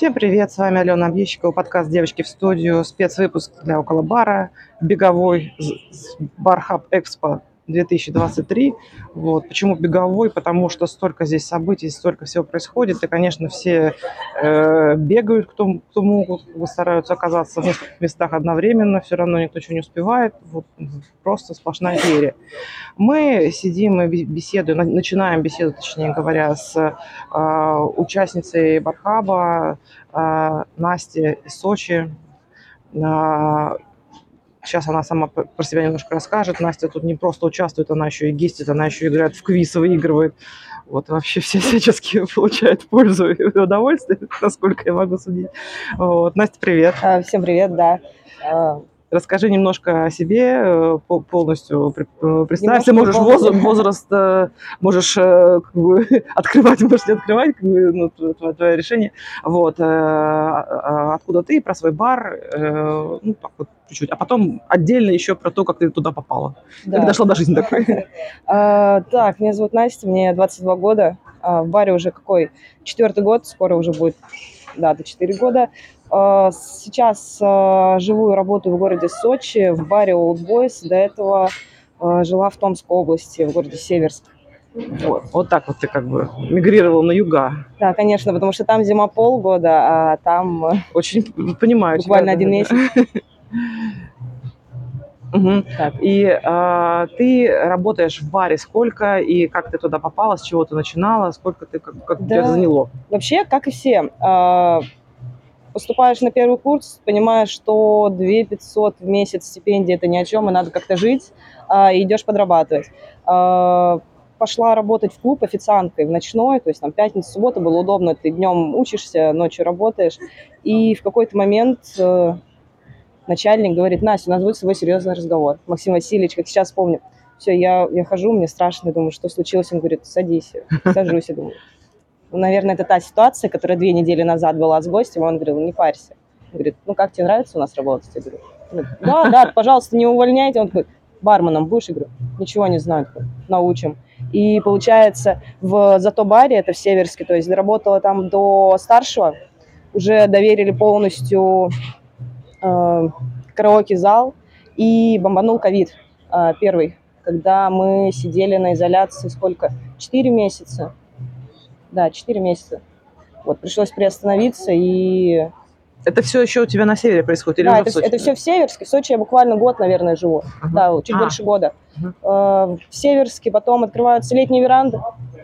Всем привет, с вами Алена Объездчикова, подкаст «Девочки в студию», спецвыпуск для около бара, беговой бар Хаб Экспо 2023. Вот. Почему беговой? Потому что столько здесь событий, столько всего происходит. И, конечно, все э, бегают, кто, кто могут, стараются оказаться в нескольких местах одновременно. Все равно никто ничего не успевает. Вот, просто сплошная феерия. Мы сидим и беседуем, начинаем беседу, точнее говоря, с э, участницей Бархаба э, Настей из Сочи. Э, Сейчас она сама про себя немножко расскажет. Настя тут не просто участвует, она еще и гестит, она еще играет в квиз, выигрывает. Вот вообще все всячески получают пользу и удовольствие, насколько я могу судить. Вот. Настя, привет. А, всем привет, да. А, Расскажи немножко о себе, э, полностью э, представься, можешь возраст, возраст, э, можешь как бы, открывать, можешь не открывать, как бы, ну, твое, твое решение. Вот. А, а откуда ты, про свой бар, ну, так вот чуть-чуть. А потом отдельно еще про то, как ты туда попала. Да. Как дошла до жизни такой. Так, меня зовут Настя, мне 22 года. В баре уже какой? Четвертый год, скоро уже будет, да, до 4 года. А, сейчас а, живу и работаю в городе Сочи, в баре Old Boys. До этого а, жила в Томской области, в городе Северск. Вот, вот так вот ты как бы мигрировал на юга. Да, конечно, потому что там зима полгода, а там... Очень понимаю. Буквально один месяц. Угу. И ты работаешь в баре сколько и как ты туда попала, с чего ты начинала, сколько ты как, как да. тебя заняло? Вообще, как и все, поступаешь на первый курс, понимаешь, что 2 500 в месяц стипендии это ни о чем, и надо как-то жить, а, и идешь подрабатывать. А, пошла работать в клуб официанткой в ночной, то есть там пятница, суббота было удобно, ты днем учишься, ночью работаешь, и в какой-то момент э, начальник говорит, Настя, у нас будет с тобой серьезный разговор. Максим Васильевич, как сейчас помню, все, я, я хожу, мне страшно, думаю, что случилось? Он говорит, садись, сажусь, я думаю, наверное, это та ситуация, которая две недели назад была с гостем, он говорил, не парься. Он говорит, ну как тебе нравится у нас работать? Я говорю, «Ну, да, да, пожалуйста, не увольняйте. Он говорит, барменом будешь? Я говорю, ничего не знаю, научим. И получается, в зато баре, это в Северске, то есть доработала там до старшего, уже доверили полностью э, караоке-зал, и бомбанул ковид э, первый, когда мы сидели на изоляции сколько? Четыре месяца. Да, 4 месяца. Вот, пришлось приостановиться и... Это все еще у тебя на севере происходит? Или да, это, это все в Северске. В Сочи я буквально год, наверное, живу. Uh-huh. Да, чуть а. больше года. Uh-huh. В Северске потом открываются летние веранды.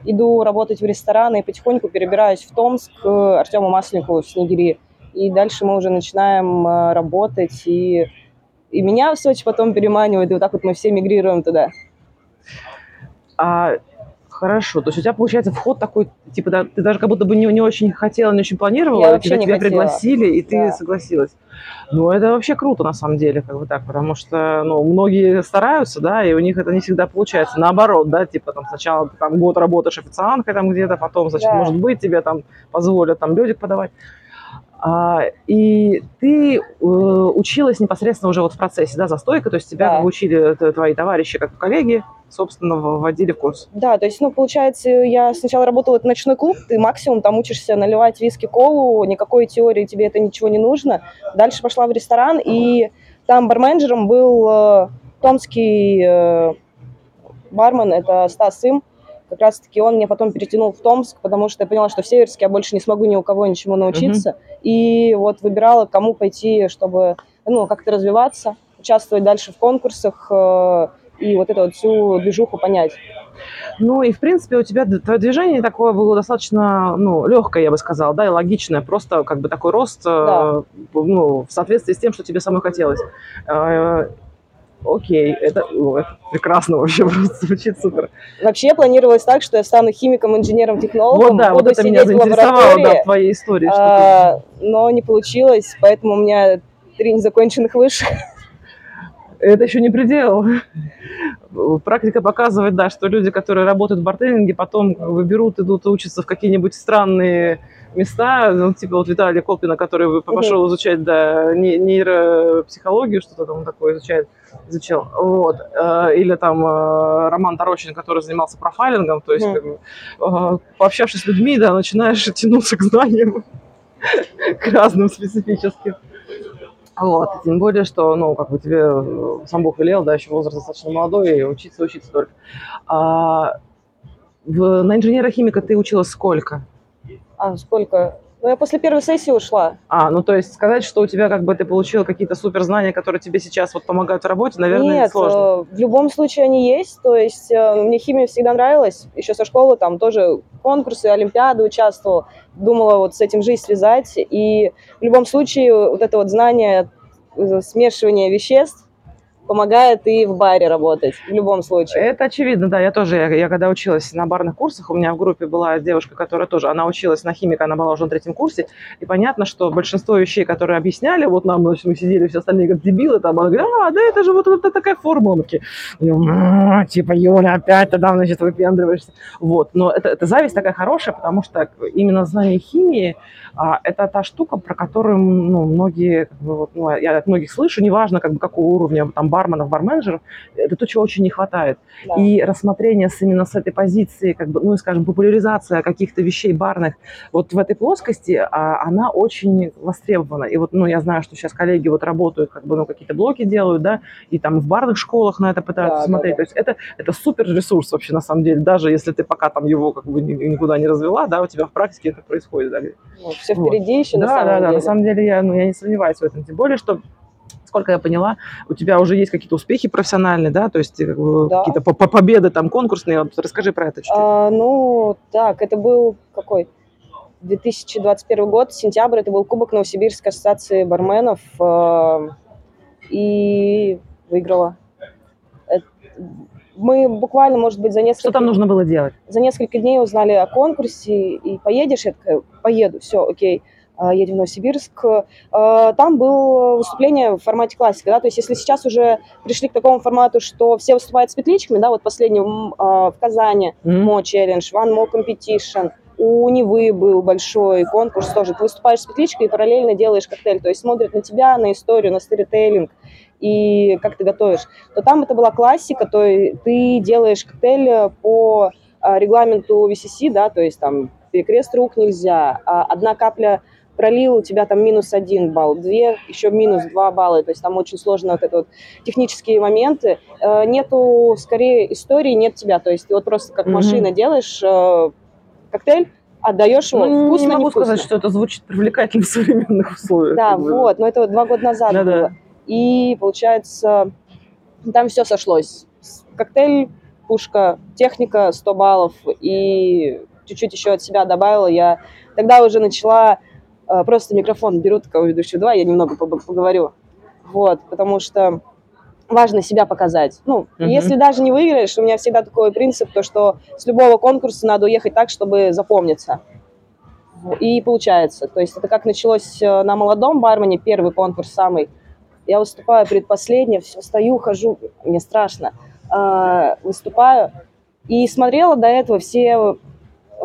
Иду работать в рестораны и потихоньку перебираюсь в Томск к Артему Масленникову в Снегири. И дальше мы уже начинаем э, работать. И, и меня в Сочи потом переманивают. И вот так вот мы все мигрируем туда. А Хорошо, то есть у тебя получается вход такой, типа, да, ты даже как будто бы не, не очень хотела, не очень планировала, Я тебя, тебя хотела. пригласили, и ты да. согласилась. Ну, это вообще круто, на самом деле, как бы так, потому что, ну, многие стараются, да, и у них это не всегда получается. Наоборот, да, типа, там, сначала ты там год работаешь официанткой там где-то, потом, значит, да. может быть, тебе там позволят там лёдик подавать. А, и ты э, училась непосредственно уже вот в процессе, да, застойка, то есть тебя да. учили твои товарищи, как коллеги, собственно, вводили в курс. Да, то есть, ну, получается, я сначала работала это ночной клуб, ты максимум там учишься наливать виски, колу, никакой теории тебе это ничего не нужно. Дальше пошла в ресторан, и там барменджером был э, томский э, бармен, это Стас Им, как раз-таки он меня потом перетянул в Томск, потому что я поняла, что в Северске я больше не смогу ни у кого ничему научиться. Uh-huh. И вот выбирала, кому пойти, чтобы ну, как-то развиваться, участвовать дальше в конкурсах э, и вот эту вот всю движуху понять. Ну и, в принципе, у тебя твое движение такое было достаточно, ну, легкое, я бы сказала, да, и логичное, просто как бы такой рост, э, да. ну, в соответствии с тем, что тебе самой хотелось. Э, окей, это, ну, это прекрасно вообще, просто звучит супер. Вообще планировалось так, что я стану химиком, инженером, технологом, вот, да, буду вот это меня заинтересовало, да, в твоей истории. А, но не получилось, поэтому у меня три незаконченных высших. Это еще не предел. Практика показывает, да, что люди, которые работают в бартендинге, потом как бы, берут, идут учатся в какие-нибудь странные места, ну, типа вот Виталия Колпина, который пошел изучать, да, нейропсихологию, что-то там такое изучает, изучал, вот, э, или там э, Роман Тарощин, который занимался профайлингом, то есть, как бы, э, пообщавшись с людьми, да, начинаешь тянуться к знаниям. к разным специфическим. Вот, тем более, что, ну, как бы тебе э, сам Бог велел, да, еще возраст достаточно молодой, и учиться, учиться только. А, в, на инженера-химика ты училась сколько? А сколько? Ну, я после первой сессии ушла. А, ну то есть сказать, что у тебя как бы ты получила какие-то суперзнания, которые тебе сейчас вот помогают в работе, наверное, Нет, сложно. э, в любом случае они есть. То есть э, мне химия всегда нравилась. Еще со школы там тоже конкурсы, олимпиады участвовала. Думала вот с этим жизнь связать. И в любом случае вот это вот знание э, смешивания веществ помогает и в баре работать, в любом случае. Это очевидно, да. Я тоже, я, я когда училась на барных курсах, у меня в группе была девушка, которая тоже, она училась на химика, она была уже на третьем курсе, и понятно, что большинство вещей, которые объясняли, вот нам, мы сидели все остальные как дебилы, там, она говорит, а, да это же вот, вот такая формула. Мы такие, «А, типа, Юля, опять ты там, значит, выпендриваешься. Вот, но это, это зависть такая хорошая, потому что именно знание химии, а, это та штука, про которую, ну, многие, как бы, вот, ну, я от многих слышу, неважно, как бы, какого уровня, там, барменов, барменджеров, это то, чего очень не хватает. Да. И рассмотрение с, именно с этой позиции, как бы, ну, скажем, популяризация каких-то вещей барных вот в этой плоскости, а, она очень востребована. И вот, ну, я знаю, что сейчас коллеги вот работают, как бы, ну, какие-то блоки делают, да, и там в барных школах на это пытаются Да, да, смотреть. да. То есть это, это супер ресурс вообще, на самом деле, даже если ты пока там его как бы ни- никуда не развела, да, у тебя в практике это происходит, да, Ну, все Вот. впереди еще, на да, самом да, да, деле. на самом деле я, ну, я не сомневаюсь в этом. Тем более, что сколько я поняла, у тебя уже есть какие-то успехи профессиональные, да, то есть э, Да. какие-то по- по- победы там конкурсные. Вот расскажи про это чуть-чуть. А, ну, так, это был какой? 2021 год, сентябрь, это был Кубок Новосибирской ассоциации барменов. э, И выиграла. Э, Мы буквально, может быть, за Что несколько, там нужно было делать? за несколько дней узнали о конкурсе, и поедешь, я такая, поеду, все, окей, А, едем в Новосибирск. А, Там было выступление в формате классика, да, то есть если сейчас уже пришли к такому формату, что все выступают с петличками, да, вот последний а, в Казани, М? Мо Challenge, One More Competition. У Невы был большой конкурс тоже. Ты выступаешь с петличкой и параллельно делаешь коктейль. То есть смотрят на тебя, на историю, на сторителлинг и как ты готовишь. То там это была классика, то и ты делаешь коктейль по регламенту VCC, да, то есть там перекрест рук нельзя, а одна капля пролил, у тебя там минус один балл, две, еще минус два балла, то есть там очень сложно вот это вот технические моменты. Э, Нету, скорее, истории, нет тебя, то есть ты вот просто как Мгм. машина делаешь э, коктейль, отдаешь его, Ну, вкусно, не могу невкусно. сказать, что это звучит привлекательно в современных условиях. Да, вот, но это вот два года назад было. И получается, там все сошлось. Коктейль, пушка, техника 100 баллов и чуть-чуть еще от себя добавила. Я тогда уже начала просто микрофон беру такого ведущего, давай я немного поговорю. Вот, потому что важно себя показать. Ну, Мгм. если даже не выиграешь, у меня всегда такой принцип, то что с любого конкурса надо уехать так, чтобы запомниться. И получается. То есть это как началось э, на молодом бармене, первый конкурс самый. Я выступаю предпоследний, все, стою, хожу, мне страшно. А, Выступаю. И смотрела до этого все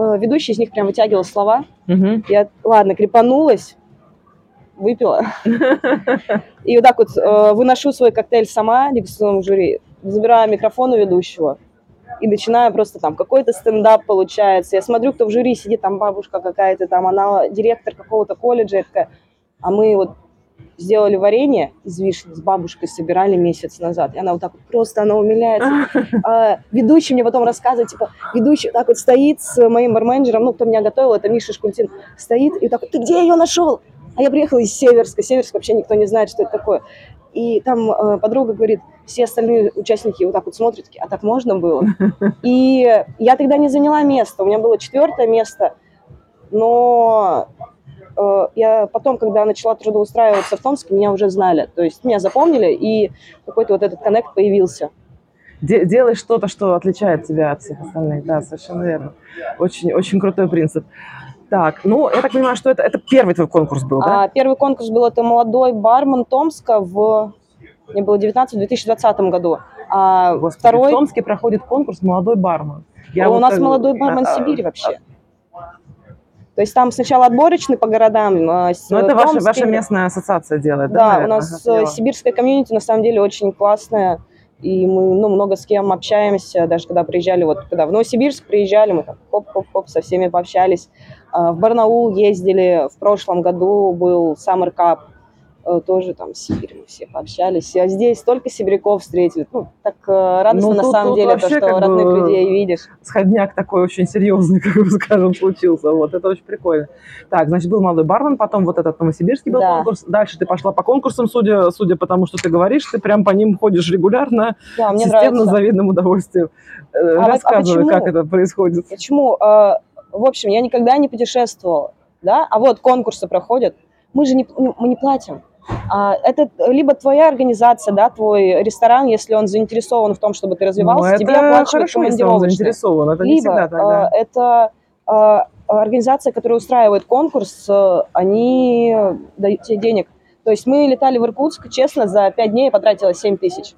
э, ведущие из них прям вытягивал слова. Мгм. Я, ладно, крепанулась, выпила. И вот так вот э, выношу свой коктейль сама дегустационному жюри, забираю микрофон у ведущего и начинаю просто там какой-то стендап получается. Я смотрю, кто в жюри сидит, там бабушка какая-то, там она директор какого-то колледжа, а мы вот сделали варенье из вишни, с бабушкой собирали месяц назад. И она вот так вот просто, она умиляется. А, ведущий мне потом рассказывает, типа, ведущий так вот стоит с моим барменджером, ну, кто меня готовил, это Миша Шкультин, стоит и вот так вот, ты где ее нашел? А я приехала из Северска. Северск вообще никто не знает, что это такое. И там э, подруга говорит, все остальные участники вот так вот смотрят, а так можно было? И я тогда не заняла место, у меня было четвертое место, но я потом, когда начала трудоустраиваться в Томске, меня уже знали, то есть меня запомнили, и какой-то вот этот коннект появился. Де- делай что-то, что отличает тебя от всех остальных. Да, совершенно верно. Очень, очень крутой принцип. Так, ну, я так понимаю, что это, это первый твой конкурс был, да? А первый конкурс был это молодой бармен Томска в мне было 19 в 2020 году. А Господи, второй в Томске проходит конкурс «Молодой бармен». Я у вот нас так- молодой бармен а, а, Сибири вообще. То есть там сначала отборочный по городам. а, с- Ну, это ваша, Томск ваша именно- местная ассоциация делает, да? Да, у нас Ага, э, сибирская комьюнити на самом деле очень классная. И мы ну, много с кем общаемся, даже когда приезжали, вот когда в Новосибирск приезжали, мы там хоп-хоп-хоп со всеми пообщались. А, в Барнаул ездили, в прошлом году был Summer Cup, Э, тоже там в Сибири мы все пообщались. А здесь столько сибиряков встретили. Ну, так э, радостно Ну, на тут- самом тут деле, то, что родных бы- людей видишь. Сходняк такой очень серьезный, как бы скажем, случился. Вот, это очень прикольно. Так, значит, был молодой бармен, потом вот этот новосибирский был Да. конкурс. Дальше ты пошла по конкурсам, судя, судя по тому, что ты говоришь, ты прям по ним ходишь регулярно, Да, мне системно, с нравится. завидным удовольствием. Э, вот- а Рассказывай, почему? как это происходит. Почему? Э, В общем, я никогда не путешествовала, да, а вот конкурсы проходят, мы же не, мы не платим. А, Это либо твоя организация, да, твой ресторан, если он заинтересован в том, чтобы ты развивался, Ну, тебе оплачивают хорошо, если он командировочные. заинтересован. Это не Либо всегда так, да. э, это э, организация, которая устраивает конкурс, э, они дают тебе денег. То есть мы летали в Иркутск, честно, за пять дней я потратила 7 тысяч.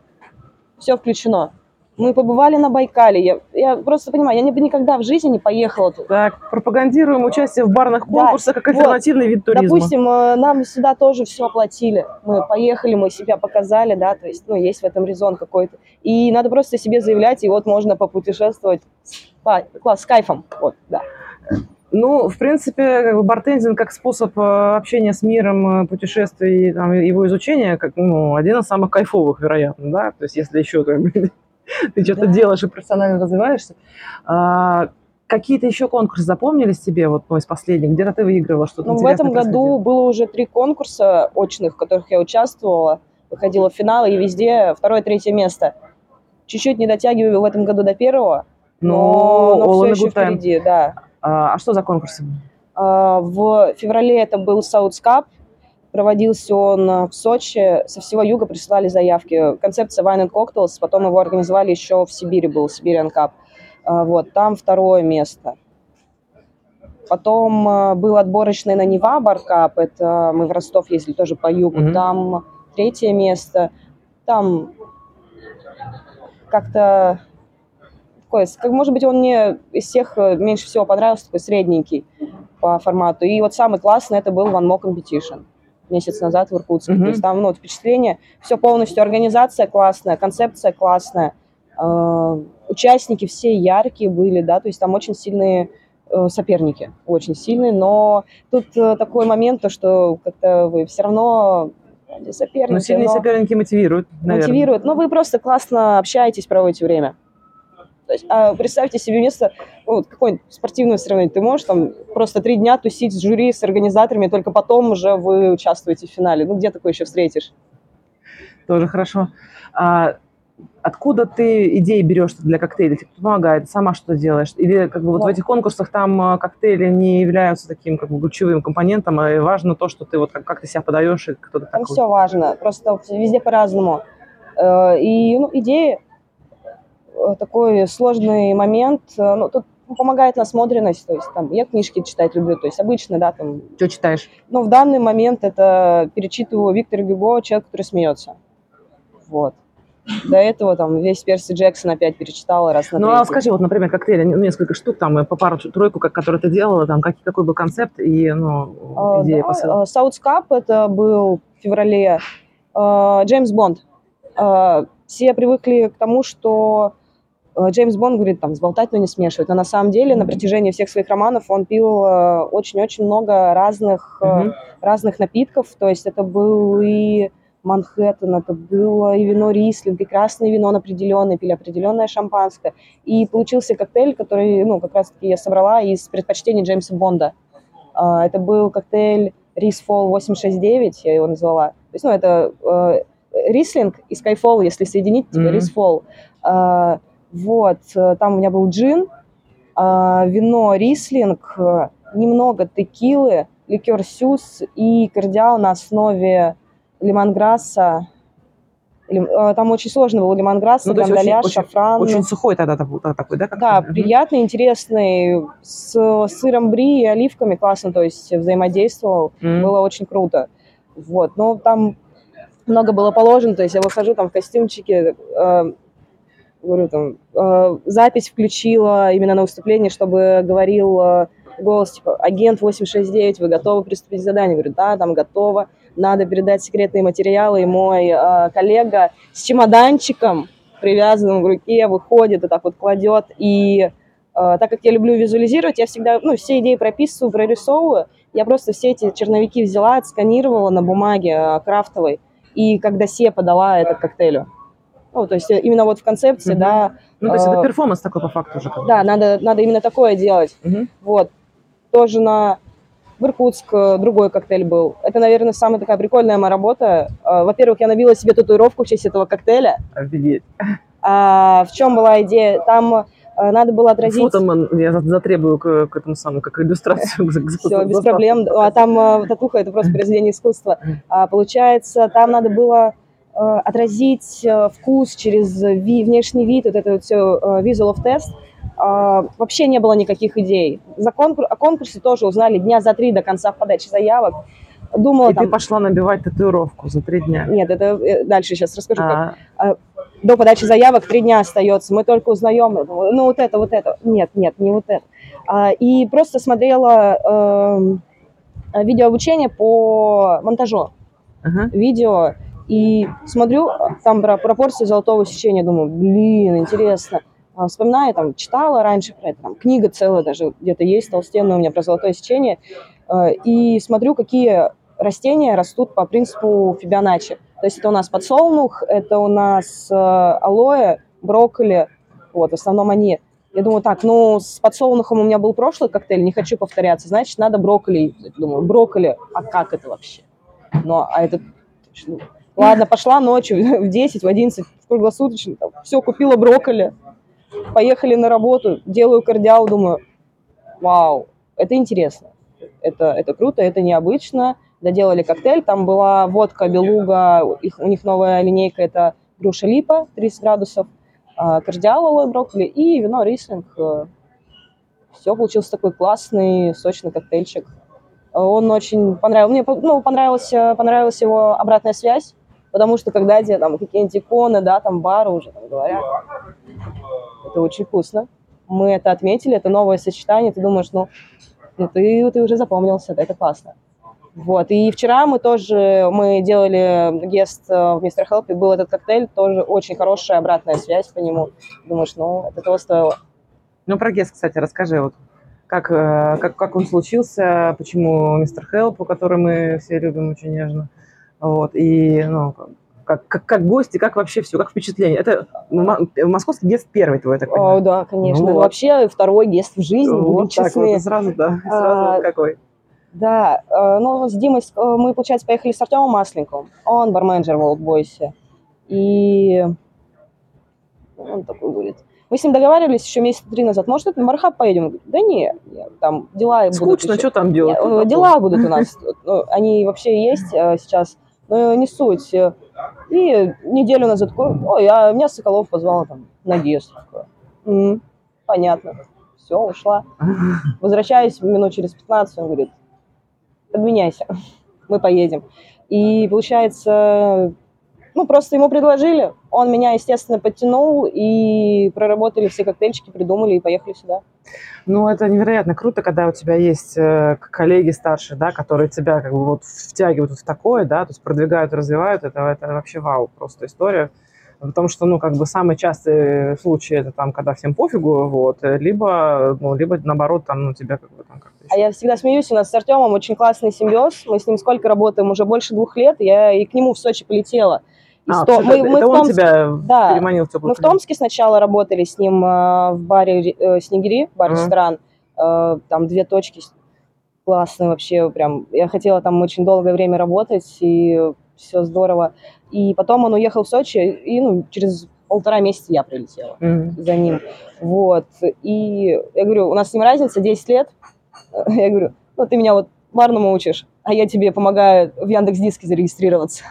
Все включено. Мы побывали на Байкале. Я, я просто понимаю, я не бы никогда в жизни не поехала туда. Так, пропагандируем участие в барных Да, конкурсах как вот. альтернативный вид туризма. Допустим, э, нам сюда тоже все оплатили. Мы поехали, мы себя показали, да, то есть, ну, есть в этом резон какой-то. И надо просто себе заявлять, и вот можно попутешествовать класс, с кайфом. Вот, да. Ну, в принципе, как бы бартендинг как способ э, общения с миром, э, путешествий, там, его изучения, как, ну, один из самых кайфовых, вероятно, да? То есть, если еще как бы, ты что-то делаешь и профессионально развиваешься. А, какие-то еще конкурсы запомнились тебе, вот, ну, из последних? Где-то ты выигрывала что-то Ну, в этом году было уже три конкурса очных, в которых я участвовала. Выходила в финал, и везде второе-третье место. Чуть-чуть не дотягиваю в этом году до первого, но, Ну, но all все in a еще впереди, да. А, а что за конкурсы? А, В феврале это был Саудс Кап. Проводился он а, в Сочи. Со всего юга присылали заявки. Концепция Wine and Cocktails. Потом его организовали еще в Сибири, был Siberian Cup. А, Вот, там второе место. Потом а, был отборочный на Нева Баркап. Это мы в Ростов ездили тоже по югу. Мгм. Там третье место. Там как-то такой, как, может быть, он мне из всех э, меньше всего понравился, такой средненький по формату. И вот самый классный это был One More Competition месяц назад в Иркутске. Мгм. То есть там ну, вот впечатление, все полностью, организация классная, концепция классная, э, участники все яркие были, да, то есть там очень сильные э, соперники, очень сильные, но тут э, такой момент, то, что как-то вы все равно соперники, Ну, сильные но- соперники мотивируют, наверное. мотивирует. Но вы просто классно общаетесь, проводите время. Есть, а представьте себе место, ну, вот какое-нибудь спортивное соревнование. Ты можешь там просто три дня тусить с жюри, с организаторами, только потом уже вы участвуете в финале. Ну, где такое еще встретишь? Тоже хорошо. А откуда ты идеи берешь для коктейлей? Тебе кто помогает? Сама что делаешь? Или как бы вот в Ну. этих конкурсах там а, коктейли не являются таким как бы ключевым компонентом, а важно то, что ты вот как, как ты себя подаешь и кто ты Там такой. все важно, просто везде по-разному. Э, И ну, идеи, такой сложный момент, э, ну, тут помогает насмотренность, то есть там я книжки читать люблю, то есть обычно, да, там Что читаешь? Но в данный момент это перечитываю Виктора Гюго «Человек, который смеется». Вот. До этого там весь Перси Джексон опять перечитала раз на Ну, а скажи, вот, например, коктейли, ну, несколько штук, там, э, по пару, тройку, как, которые ты делала, там, как, какой был концепт и, ну, А, идея, да, посыл? а, South Cup это был в феврале. А, Джеймс Бонд. А, Все привыкли к тому, что а, Джеймс Бонд говорит, там, сболтать, но не смешивать. Но на самом деле на протяжении всех своих романов он пил а, очень-очень много разных Мгм. разных напитков. То есть это был и Манхэттен, это было и вино Рислинг, и красное вино он определенный, пили определенное шампанское. И получился коктейль, который, ну, как раз-таки я собрала из предпочтений Джеймса Бонда. Это был коктейль Рисфол 869, я его назвала. То есть, ну, это э, Рислинг и Skyfall, если соединить, типа Мгм. Рисфол. Вот, э, там у меня был джин, а, вино Рислинг, э, немного текилы, ликер Сюз и кардиал на основе лимонграсса. Лим- э, Там очень сложно был лимонграсс, Ну, гандаля, очень- шафран. Очень сухой тогда та- та- такой, да? Да? Мгм. приятный, интересный, с сыром бри и оливками классно, то есть взаимодействовал, Мгм. было очень круто. Вот, но там много было положено, то есть я выхожу там в костюмчике, э, говорю там, э, запись включила именно на выступлении, чтобы говорил э, голос типа агент 869, вы готовы приступить к заданию? Говорю, да, там готово, надо передать секретные материалы, и мой э, коллега с чемоданчиком привязанным к руке, выходит и так вот кладет. И э, так как я люблю визуализировать, я всегда, ну, все идеи прописываю, прорисовываю. Я просто все эти черновики взяла, отсканировала на бумаге э, крафтовой, и как досье подала этот коктейлю. Ну, то есть э, именно вот в концепции, Мгм. да, Ну, то есть это А, перформанс такой по факту уже. да, надо, надо именно такое делать. Мгм. Вот. Тоже на в Иркутск э, другой коктейль был. Это, наверное, самая такая прикольная моя работа. Э, Во-первых, я набила себе татуировку в честь этого коктейля. Офигеть. А в чем была идея? Там э, надо было отразить... Фото я за- затребую к, к этому самому, как иллюстрацию. Все, без проблем. А там э, татуха это просто произведение искусства. А, получается, там надо было э, отразить э, вкус через ви- внешний вид, вот это вот все visual of test. А, вообще не было никаких идей. За конкур- о конкурсе тоже узнали дня за три до конца подачи заявок. Думала И там... ты пошла набивать татуировку за три дня. Нет, это э, дальше сейчас расскажу. как. А, До подачи заявок три дня остается. Мы только узнаем, думаю, ну вот это, вот это. Нет, нет, не вот это. А, И просто смотрела эм, видеообучение по монтажу. ага. видео и смотрю, там про пропорции золотого сечения, думаю, блин, интересно. А, Вспоминаю, там, читала раньше про это, там, книга целая даже где-то есть, толстенная у меня про золотое сечение, А, и смотрю, какие растения растут по принципу Фибоначчи. То есть это у нас подсолнух, это у нас э, алоэ, брокколи, вот, в основном они. Я думаю, так, ну, с подсолнухом у меня был прошлый коктейль, не хочу повторяться, значит, надо брокколи. Думаю, брокколи, а как это вообще? Ну, а это... Ладно, пошла ночью в 10, в 11, в круглосуточно. Все, купила брокколи. Поехали на работу, делаю кардиал, думаю, вау, это интересно. Это, это круто, это необычно. Доделали коктейль, там была водка, белуга, их, у них новая линейка, это груша липа, 30 градусов, а, кардиал, алоэ, брокколи и вино рислинг. Все, получился такой классный, сочный коктейльчик. Он очень понравился. Мне ну, понравилась, э, понравилась его обратная связь, потому что когда тебе там какие-нибудь иконы, да, там бары уже там говорят, это очень вкусно. Мы это отметили, это новое сочетание, ты думаешь, ну, ну ты, ты уже запомнился, это классно. Вот, и вчера мы тоже, мы делали гест э, в Мистер Хелп, и был этот коктейль, тоже очень хорошая обратная связь по нему. Думаешь, ну, это того стоило. Ну, про ГЕС, кстати, расскажи. Вот как, э, как, как он случился, почему мистер Хелп, который мы все любим очень нежно. Вот, и, ну, как, как, как гости, как вообще все, как впечатление. Это м- московский гест первый твой, я так О, понимаю. да, конечно. Ну вот. Вообще второй гест в жизни, будем вот так честны. вот, сразу, да, и сразу А, какой. Да, э, ну, с Димой, э, мы, получается, поехали с Артемом Масленковым. Он барменджер в Олдбойсе. И он такой говорит, мы с ним договаривались еще месяца три назад, может, на Бархаб поедем? Говорю, да не, там дела будут Скучно, еще». что там делать? Ну, э, Дела будут у нас. Ну, Они вообще есть э, сейчас, но не суть. Э, И неделю назад ой, а меня Соколов позвал там на гест. Такой, «М, Понятно. Все, ушла. Возвращаюсь минут через 15, он говорит, подменяйся, мы поедем. И получается, ну, просто ему предложили, он меня, естественно, подтянул, и проработали все коктейльчики, придумали и поехали сюда. Ну, это невероятно круто, когда у тебя есть э, коллеги старшие, да, которые тебя как бы вот втягивают в такое, да, то есть продвигают, развивают. Это, это вообще вау, просто история. Потому что, ну, как бы самый частый случай это там, когда всем пофигу, вот, э, либо, ну, либо наоборот, там, ну, тебя как бы там как-то А я всегда смеюсь, у нас с Артемом очень классный симбиоз. Мы с ним сколько работаем, уже больше двух лет. Я и к нему в Сочи полетела. А, сто- это, мы, мы это в он Томске- тебя Да. переманил в теплый мы в Томске сначала работали с ним э, в баре э, Снегири, бар-ресторан. Э, там две точки классные вообще, прям. Я хотела там очень долгое время работать, и все здорово. И потом он уехал в Сочи, и ну, через полтора месяца я прилетела Мгм. за ним. Вот. И я говорю, у нас с ним разница 10 лет. Я говорю, ну ты меня вот барному учишь, а я тебе помогаю в Яндекс Диске зарегистрироваться.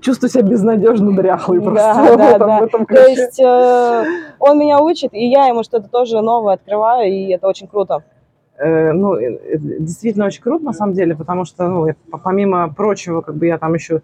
Чувствую себя безнадежно дряхлый просто. Да, в да, этом- да. То есть э, он меня учит, и я ему что-то тоже новое открываю, и это очень круто. Э, ну, э, э, действительно очень круто, на самом деле, потому что, ну, я, по- помимо прочего, как бы я там еще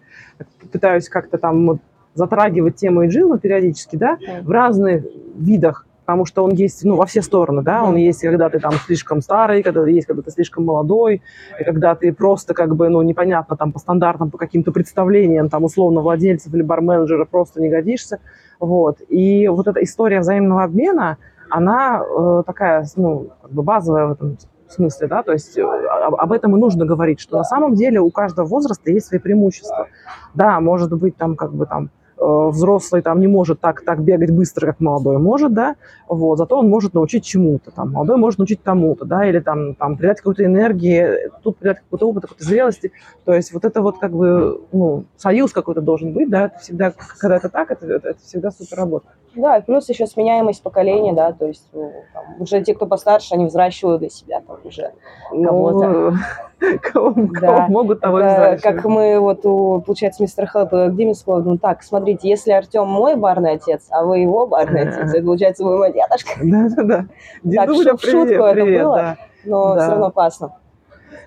пытаюсь как-то там вот затрагивать тему эйджилма периодически, да, в разных видах потому что он есть, ну, во все стороны, да, он есть, когда ты там слишком старый, когда есть, когда ты слишком молодой, и когда ты просто как бы, ну, непонятно там по стандартам, по каким-то представлениям, там, условно, владельцев или барменеджера просто не годишься, вот. И вот эта история взаимного обмена, она э, такая, ну, как бы базовая в этом смысле, да, то есть э, об, этом и нужно говорить, что на самом деле у каждого возраста есть свои преимущества. Да, может быть, там как бы там взрослый там не может так, так бегать быстро, как молодой может, да, вот, зато он может научить чему-то, там, молодой может научить тому-то, да, или там, там придать какой-то энергии, тут придать какой-то опыт, какой-то зрелости, то есть вот это вот как бы, ну, союз какой-то должен быть, да, это всегда, когда это так, это, это, всегда супер работа. Да, плюс еще сменяемость поколения, да, то есть ну, там, уже те, кто постарше, они взращивают для себя там уже кого-то. Кого, да. могут, того это, Как мы вот, у, получается, мистер Хэлп, где мне сказал, ну так, смотрите, если Артем мой барный отец, а вы его барный отец, это получается вы мой дедушка. Да-да-да. Так, в шутку это было, но все равно классно.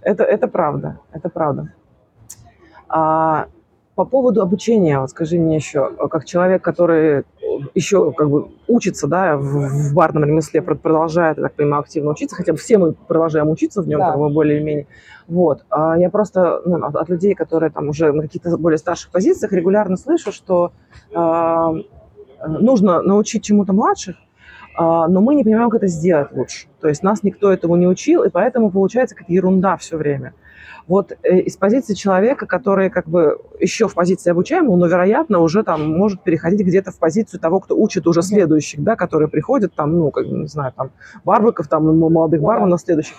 Это, это правда, это правда. А, по поводу обучения, вот скажи мне еще, как человек, который еще как бы учится, да, в, в барном ремесле, продолжает, я так понимаю, активно учиться, хотя все мы продолжаем учиться в нем, да. как бы более или менее. Вот. А я просто ну, от, от людей, которые там уже на каких-то более старших позициях, регулярно слышу, что э, нужно научить чему-то младших, а, но мы не понимаем, как это сделать лучше. То есть нас никто этому не учил, и поэтому получается какая-то ерунда все время. Вот э, из позиции человека, который как бы еще в позиции обучаемого, но, вероятно, уже там может переходить где-то в позицию того, кто учит уже следующих, да, которые приходят, там, ну, как, не знаю, там, барбеков, там, молодых барменов следующих.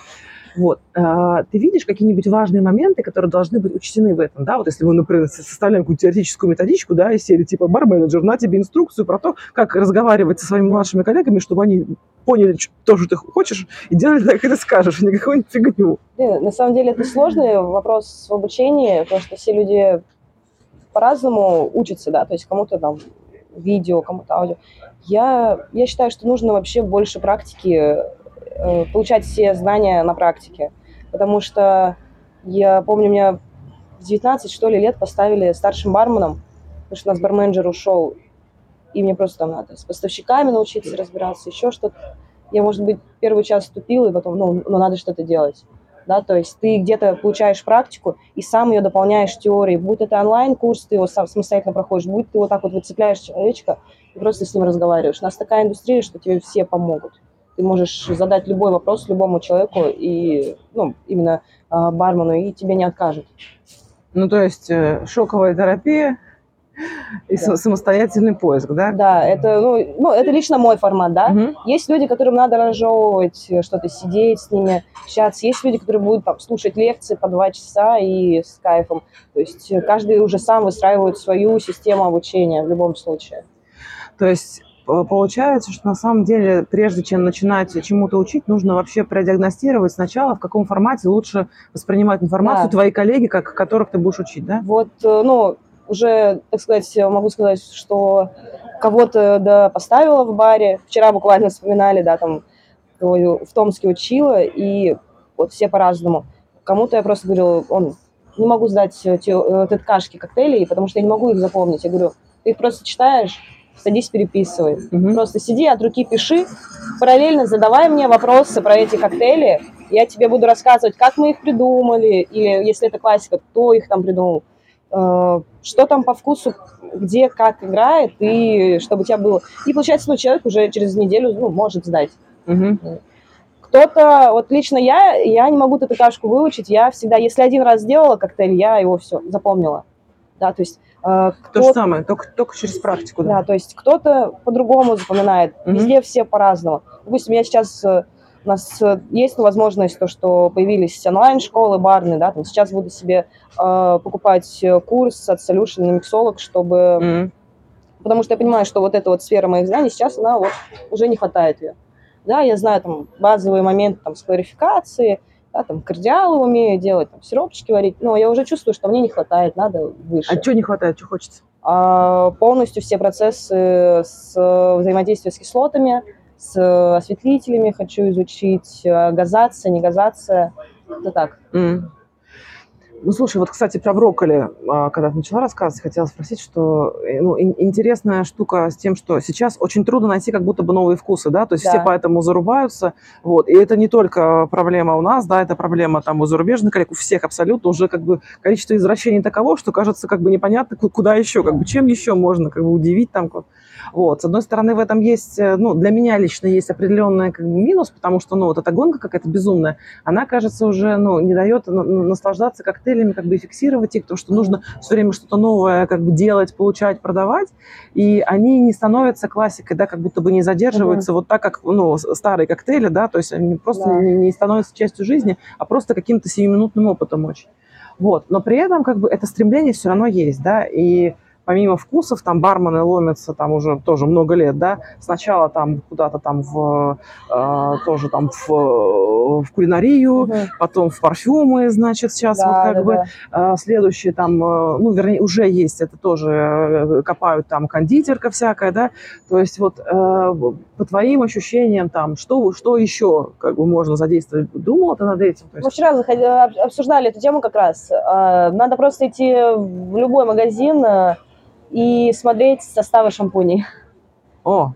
Вот. А, ты видишь какие-нибудь важные моменты, которые должны быть учтены в этом, да? Вот если мы, например, составляем какую-то теоретическую методичку, да, из серии типа барменеджер, на тебе инструкцию про то, как разговаривать со своими младшими коллегами, чтобы они поняли то, что ты хочешь, и делали так, как ты скажешь, а не фигню. На самом деле это сложный вопрос в обучении, потому что все люди по-разному учатся, да, то есть кому-то там видео, кому-то аудио. Я, я считаю, что нужно вообще больше практики получать все знания на практике. Потому что я помню, меня в 19, что ли, лет поставили старшим барменом, потому что у нас барменджер ушел, и мне просто там надо с поставщиками научиться разбираться, еще что-то. Я, может быть, первый час вступил, и потом, ну, ну надо что-то делать. Да, то есть ты где-то получаешь практику и сам ее дополняешь теорией. Будь это онлайн-курс, ты его сам самостоятельно проходишь, будь ты вот так вот выцепляешь человечка и просто с ним разговариваешь. У нас такая индустрия, что тебе все помогут. Ты можешь задать любой вопрос любому человеку, и, ну, именно э, бармену, и тебе не откажут. Ну, то есть э, шоковая терапия и да. самостоятельный поиск, да? Да, это, ну, ну, это лично мой формат, да. Угу. Есть люди, которым надо разжевывать, что-то сидеть с ними, общаться. Есть люди, которые будут там, слушать лекции по два часа и с кайфом. То есть каждый уже сам выстраивает свою систему обучения в любом случае. То есть получается, что на самом деле, прежде чем начинать чему-то учить, нужно вообще продиагностировать сначала, в каком формате лучше воспринимать информацию да. твои коллеги, как, которых ты будешь учить, да? Вот, э, ну, уже, так сказать, могу сказать, что кого-то, да, поставила в баре. Вчера буквально вспоминали, да, там, в Томске учила, и вот все по-разному. Кому-то я просто говорю, он, не могу сдать э, теткашки коктейлей, потому что я не могу их запомнить. Я говорю, ты их просто читаешь, садись, переписывай. Угу. Просто сиди, от руки пиши, параллельно задавай мне вопросы про эти коктейли, я тебе буду рассказывать, как мы их придумали, или если это классика, кто их там придумал, э, что там по вкусу, где, как играет, и чтобы у тебя было... И получается, ну, человек уже через неделю ну, может сдать. Угу. Кто-то, вот лично я, я не могу эту кашку выучить, я всегда, если один раз сделала коктейль, я его все запомнила. Да, то есть кто... То же самое, только, только через практику. Да, да то есть кто-то по-другому запоминает, угу. везде все по-разному. Допустим, я сейчас, э, у нас э, есть возможность, то, что появились онлайн-школы барные, да, там сейчас буду себе э, покупать курс от Solution на миксолог, чтобы... Угу. Потому что я понимаю, что вот эта вот сфера моих знаний сейчас, она вот уже не хватает ее. Да, я знаю там базовые моменты там с кларификацией, да, там кардиалы умею делать, там, сиропчики варить, но я уже чувствую, что мне не хватает, надо выше. А что не хватает, что хочется? А, полностью все процессы с взаимодействия с кислотами, с осветлителями хочу изучить, газация, не газация, это так. Mm. Ну, слушай, вот, кстати, про брокколи, а, когда ты начала рассказывать, хотела спросить, что э, ну, ин- интересная штука с тем, что сейчас очень трудно найти как будто бы новые вкусы, да, то есть Да. все поэтому зарубаются, вот, и это не только проблема у нас, да, это проблема там у зарубежных коллег, у всех абсолютно, уже как бы количество извращений таково, что кажется как бы непонятно, ку- куда еще, как бы чем еще можно как бы удивить там, вот, с одной стороны, в этом есть, э, ну, для меня лично есть определенный как бы, минус, потому что, ну, вот эта гонка какая-то безумная, она, кажется, уже, ну, не дает на- на- наслаждаться коктейлями, как бы и фиксировать их, потому что нужно все время что-то новое как бы делать, получать, продавать, и они не становятся классикой, да, как будто бы не задерживаются вот так, как, ну, старые коктейли, да, то есть они просто Да. не, не становятся частью жизни, а просто каким-то сиюминутным опытом очень. Вот, но при этом как бы это стремление все равно есть, да, и помимо вкусов, там бармены ломятся там уже тоже много лет, да, сначала там куда-то там в, э, тоже там в, э, в кулинарию, Мгм. потом в парфюмы, значит, сейчас вот Да, как да, бы да. э, следующие там, э, ну, вернее, уже есть, это тоже э, копают там кондитерка всякая, да, то есть вот э, по твоим ощущениям там, что, что еще как бы можно задействовать? Думала ты над этим? Мы вчера заходи- об- обсуждали эту тему как раз. А, Надо просто идти в любой магазин а, и смотреть составы шампуней. О,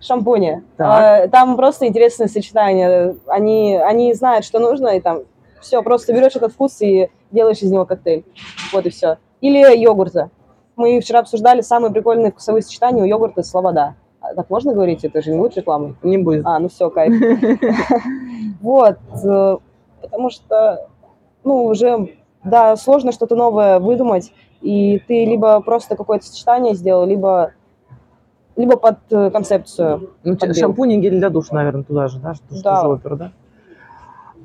Шампуни. Так. А, Там просто интересные сочетания. Они, они знают, что нужно, и там все, просто берешь этот вкус и делаешь из него коктейль. Вот и все. Или йогурта. Мы вчера обсуждали самые прикольные вкусовые сочетания у йогурта с лавада. А Так можно говорить? Это же не будет рекламой. не будет. А, ну все, кайф. Вот, э, потому что, ну, уже, да, сложно что-то новое выдумать, и ты либо просто какое-то сочетание сделал, либо, либо под э, концепцию. Ну, Подбил. шампунь и гель для душа, наверное, туда же, да? Что, Да. что же опера, да?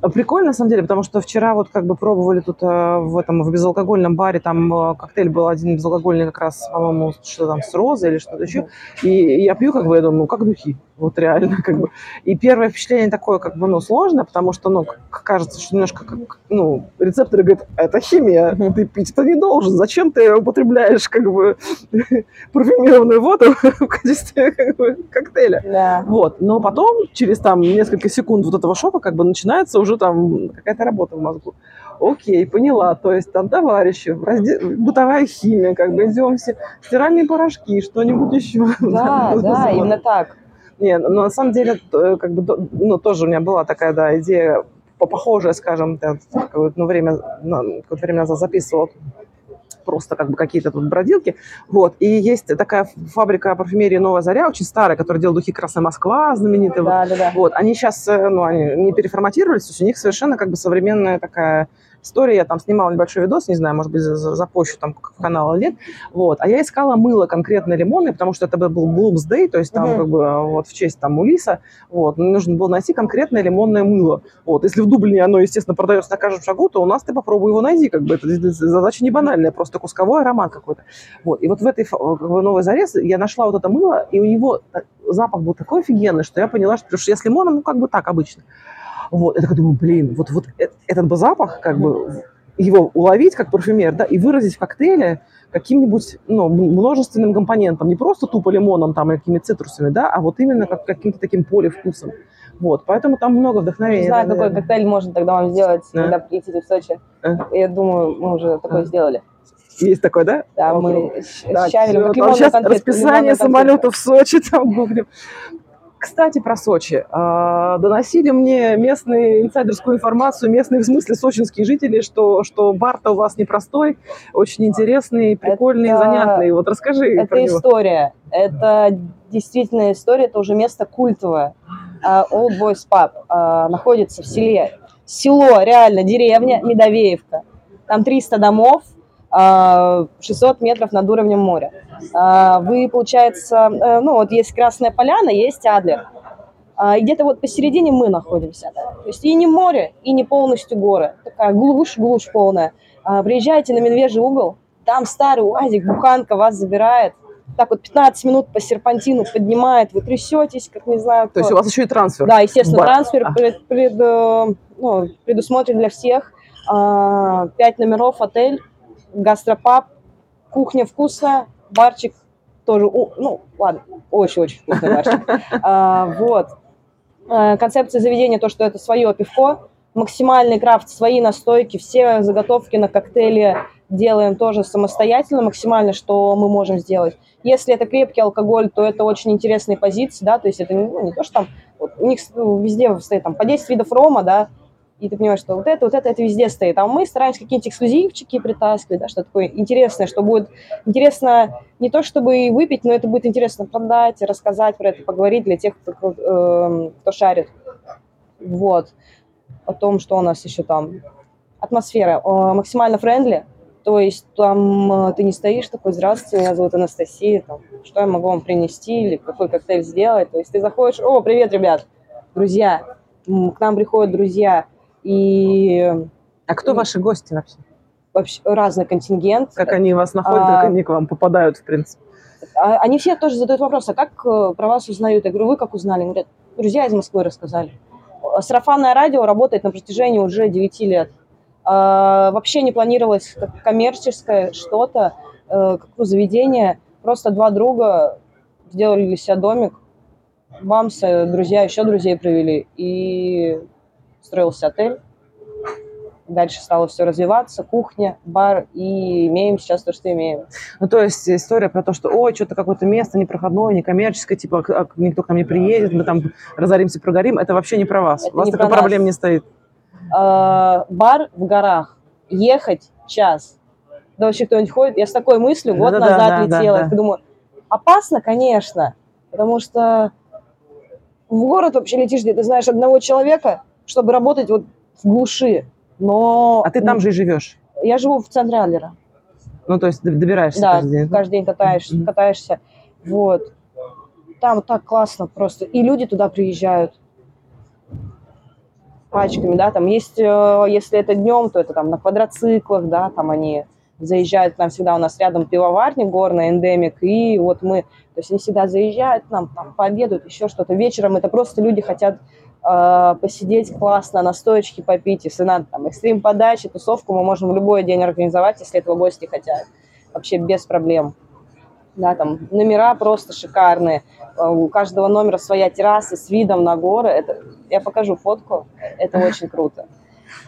Прикольно, на самом деле, потому что вчера вот как бы пробовали тут э, в этом, в безалкогольном баре, там э, коктейль был один безалкогольный как раз, по-моему, что там, с розой или что-то еще. И я пью, как бы, я думаю, ну, как духи, вот реально, как бы. И первое впечатление такое, как бы, ну, сложное, потому что, ну, кажется, что немножко, как, ну, рецепторы говорят, это химия, ты пить это не должен, зачем ты употребляешь, как бы, парфюмированную воду в качестве, как бы, коктейля? Да. Вот, но потом, через там несколько секунд вот этого шока, как бы начинается уже там какая-то работа в мозгу. Окей, поняла, то есть там товарищи, разде- бытовая химия, как бы идем все, стиральные порошки, что-нибудь еще. Да, да, именно так. Не, но на самом деле, т- как бы, ну, тоже у меня была такая, да, идея по- похожая, скажем, я какое-то ну, время, какое-то время назад записывала просто как бы какие-то тут бродилки. Вот. И есть такая фабрика парфюмерии «Новая заря», очень старая, которая делает духи «Красная Москва», знаменитые. Вот. Да, да, да. Вот, они сейчас, ну, они не переформатировались, то есть у них совершенно как бы современная такая история. Я там снимала небольшой видос, не знаю, может быть, за- за- запущу там в канал или нет. Вот, а я искала мыло конкретно лимонное, потому что это был Bloomsday, то есть там Мгм. как бы а, вот в честь там Мулиса. Вот, мне нужно было найти конкретное лимонное мыло. Вот, если в Дублине оно, естественно, продается на каждом шагу, то у нас ты попробуй его найди, как бы это, задача не банальная, просто кусковой аромат какой-то. Вот, и вот в этой фа- как бы, новой заре я нашла вот это мыло, и у него та- запах был такой офигенный, что я поняла, что, что я с лимоном, ну, как бы так обычно. Вот, я такая думаю, блин, вот, вот э- этот бы запах, как бы, его уловить как парфюмер, да, и выразить в коктейле каким-нибудь, ну, множественным компонентом, не просто тупо лимоном там или какими-то цитрусами, да, а вот именно как каким-то таким полевкусом. Вот, поэтому там много Не вдохновения. знаю, да, какой наверное. коктейль можно тогда вам сделать, Да. когда прилетите в Сочи. А. Я думаю, мы уже такое А. сделали. Есть такой, да? Да, мы Да, щавелем, как там лимонную сейчас конфетку, расписание лимонную конфетку. самолетов в Сочи там гуглим. Кстати, про Сочи. А, Доносили мне местные инсайдерскую информацию, местные в смысле сочинские жители, что, что бар-то у вас непростой, очень интересный, прикольный, Это- занятный. Вот расскажи Это про него. история. Это действительно история, это уже место культовое. А, Old Boys Pub а, находится в селе. Село, реально, деревня Медовеевка. Там 300 домов, 600 метров над уровнем моря. А, Вы, получается, э, ну вот есть Красная Поляна, есть Адлер. А, И где-то вот посередине мы находимся. То есть и не море, и не полностью горы. Такая глушь, глушь полная. А, Приезжайте на Медвежий угол, там старый УАЗик, буханка вас забирает. Так вот 15 минут по серпантину поднимает, вы трясетесь, как не знаю То есть кто. у вас еще и трансфер. Да, естественно, Бар. трансфер А. пред- пред, э, ну, предусмотрен для всех. А, Пять номеров, отель, гастропаб, кухня вкусная, барчик тоже, ну, ладно, очень-очень вкусный барчик. А, Вот. Э, Концепция заведения то, что это свое пивко, максимальный крафт, свои настойки, все заготовки на коктейли делаем тоже самостоятельно, максимально, что мы можем сделать. Если это крепкий алкоголь, то это очень интересные позиции, да, то есть это ну, не то, что там, вот, у них везде стоит там по 10 видов рома, да, и ты понимаешь, что вот это, вот это, это везде стоит. А мы стараемся какие-нибудь эксклюзивчики притаскивать, да, что такое интересное, что будет интересно не то чтобы выпить, но это будет интересно продать, рассказать про это, поговорить для тех, кто, э, кто шарит. Вот. О том, что у нас еще там. Атмосфера э, максимально friendly, то есть там э, ты не стоишь такой, здравствуйте, меня зовут Анастасия, там, что я могу вам принести или какой коктейль сделать. То есть ты заходишь, о, привет, ребят, друзья, к нам приходят друзья, и... А кто ваши гости вообще? Вообще разный контингент. Как они вас находят, а... как они к вам попадают, в принципе? А, они все тоже задают вопрос, а как э, про вас узнают? Я говорю, вы как узнали? Они говорят, друзья из Москвы рассказали. Сарафанное радио работает на протяжении уже 9 лет. А, вообще не планировалось как коммерческое что-то, э, какое заведение. Просто два друга сделали для себя домик, бамс, друзья еще друзей провели, и строился отель. Дальше стало все развиваться, кухня, бар, и имеем сейчас то, что имеем. Ну, то есть история про то, что, ой, что-то какое-то место непроходное, некоммерческое, типа, а, никто к нам не приедет, мы там разоримся, прогорим, это вообще не про вас. Это У вас такой проблем не стоит. А, бар в горах. Ехать час. Да вообще кто-нибудь ходит? Я с такой мыслью год да, назад да, летела. Да, да. Я думаю, опасно, конечно, потому что в город вообще летишь, где ты знаешь одного человека, чтобы работать вот в глуши. Но... А ты там же и живешь? Я живу в центре Адлера. Ну, то есть добираешься да, каждый день? каждый день катаешься, mm-hmm. катаешься. Вот. Там так классно просто. И люди туда приезжают пачками, да, там есть, э, если это днем, то это там на квадроциклах, да, там они заезжают к нам всегда, у нас рядом пивоварник горный, эндемик, и вот мы, то есть они всегда заезжают к нам, там, пообедают, еще что-то. Вечером это просто люди хотят э, посидеть классно, на стоечке попить, если надо, там, экстрим подачи, тусовку мы можем в любой день организовать, если этого гости хотят. Вообще без проблем. Да, там номера просто шикарные. Э, у каждого номера своя терраса с видом на горы. Это, я покажу фотку. Это очень круто.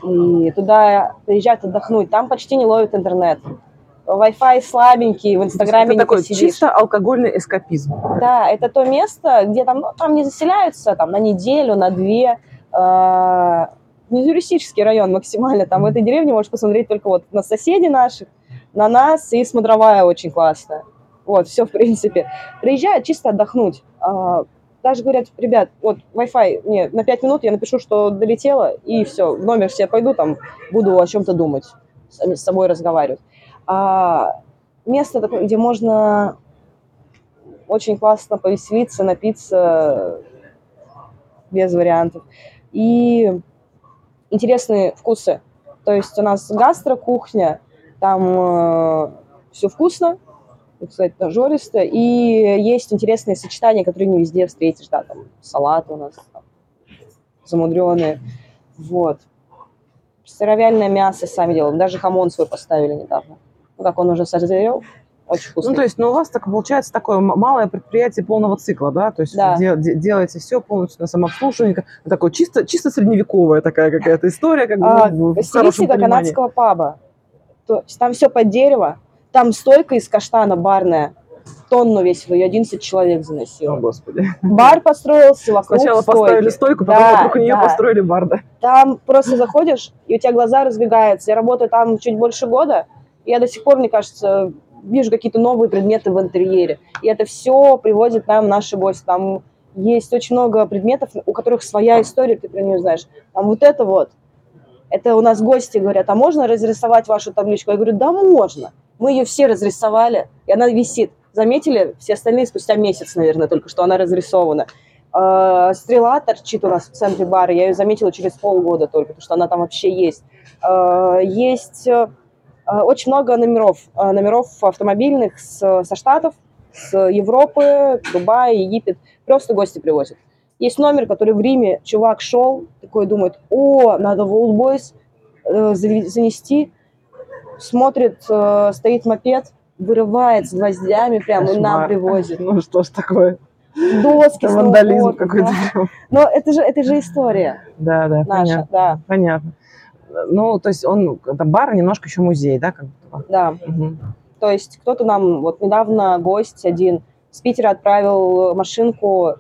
И туда приезжают отдохнуть. Там почти не ловит интернет. Wi-Fi слабенький, в Инстаграме это не такой посидишь. чисто алкогольный эскапизм. Да, это то место, где там, ну, там не заселяются там, на неделю, на две. Э, не туристический район максимально. Там в этой деревне можешь посмотреть только вот на соседей наших, на нас, и смотровая очень классная. Вот, все, в принципе. Приезжают чисто отдохнуть. А, даже говорят, ребят, вот Wi-Fi мне на 5 минут, я напишу, что долетело, и все, в номер все пойду, там буду о чем-то думать, с собой разговаривать а место такое, где можно очень классно повеселиться, напиться без вариантов. И интересные вкусы. То есть у нас гастро-кухня, там э, все вкусно, кстати, нажористо, и есть интересные сочетания, которые не везде встретишь, да, там салаты у нас там, замудреные, вот. Сыровяльное мясо сами делаем, даже хамон свой поставили недавно как он уже созрел, очень вкусный. Ну, то есть, ну, у вас так получается такое малое предприятие полного цикла, да? То есть да. Де- де- делаете все полностью на самообслуживание, такое чисто, чисто средневековая такая какая-то история, как а, бы, в Стилистика канадского паба. То есть там все под дерево, там стойка из каштана барная, тонну весила, и 11 человек заносил. О, Господи. Бар построился вокруг Сначала стойки. поставили стойку, потом да, вокруг нее да. построили бар, да? Там просто заходишь, и у тебя глаза разбегаются. Я работаю там чуть больше года, я до сих пор, мне кажется, вижу какие-то новые предметы в интерьере. И это все приводит нам наши гости. Там есть очень много предметов, у которых своя история, ты про нее знаешь. Там вот это вот. Это у нас гости говорят, а можно разрисовать вашу табличку? Я говорю, да можно. Мы ее все разрисовали, и она висит. Заметили? Все остальные спустя месяц, наверное, только что она разрисована. А, стрела торчит у нас в центре бара. Я ее заметила через полгода только, потому что она там вообще есть. А, есть э, очень много номеров, э, номеров автомобильных с, со Штатов, с Европы, Дубая, Египет. Просто гости привозят. Есть номер, который в Риме чувак шел, такой думает, о, надо в Old Boys э, занести. Смотрит, стоит мопед, вырывает с гвоздями прямо и нам привозит. Ну что ж такое? доски, Это вандализм какой-то. да. Но это же, это же история Да, да, наша, понятно. да, Понятно. Ну, то есть он, это бар, немножко еще музей, да? Как будто да. Мгм. То есть кто-то нам, вот недавно гость один с Питера отправил машинку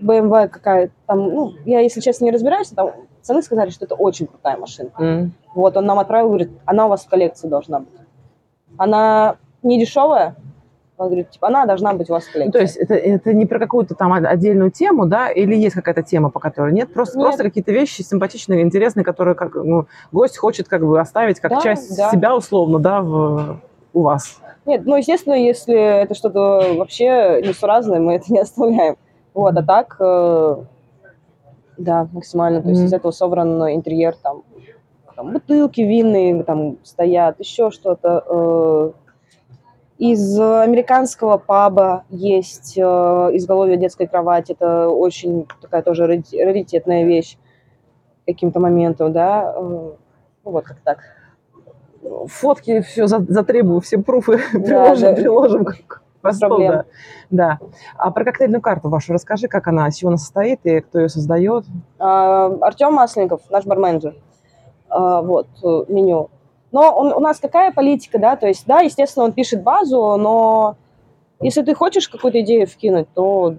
BMW какая там, ну, я, если честно, не разбираюсь, там пацаны сказали, что это очень крутая машинка. М. Вот, он нам отправил, говорит, она у вас в коллекции должна быть. Она не дешевая, он говорит, типа, она должна быть у вас в коллекции. Ну, то есть это, это не про какую-то там отдельную тему, да, или есть какая-то тема, по которой нет? Просто, Нет. просто какие-то вещи симпатичные, интересные, которые как, ну, гость хочет как бы оставить как Да, часть да. себя условно, да, в, у вас. Нет, ну, естественно, если это что-то вообще несуразное, мы это не оставляем. Вот, а так, э, да, максимально. То есть Мгм. из этого собран интерьер, там, там бутылки винные там стоят, еще что-то. э. Из американского паба есть э, изголовье детской кровати. Это очень такая тоже рари- раритетная вещь каким-то моментом, да. э. Ну, вот как так. Фотки все затребую, все пруфы Да, приложим, да. приложим. стол, проблем. да. да. А про коктейльную карту вашу расскажи, как она, из чего она состоит и кто ее создает. Артем Масленников, наш барменджер. А, Вот, э, меню. Но он, у нас какая политика, да, то есть, да, естественно, он пишет базу, но если ты хочешь какую-то идею вкинуть, то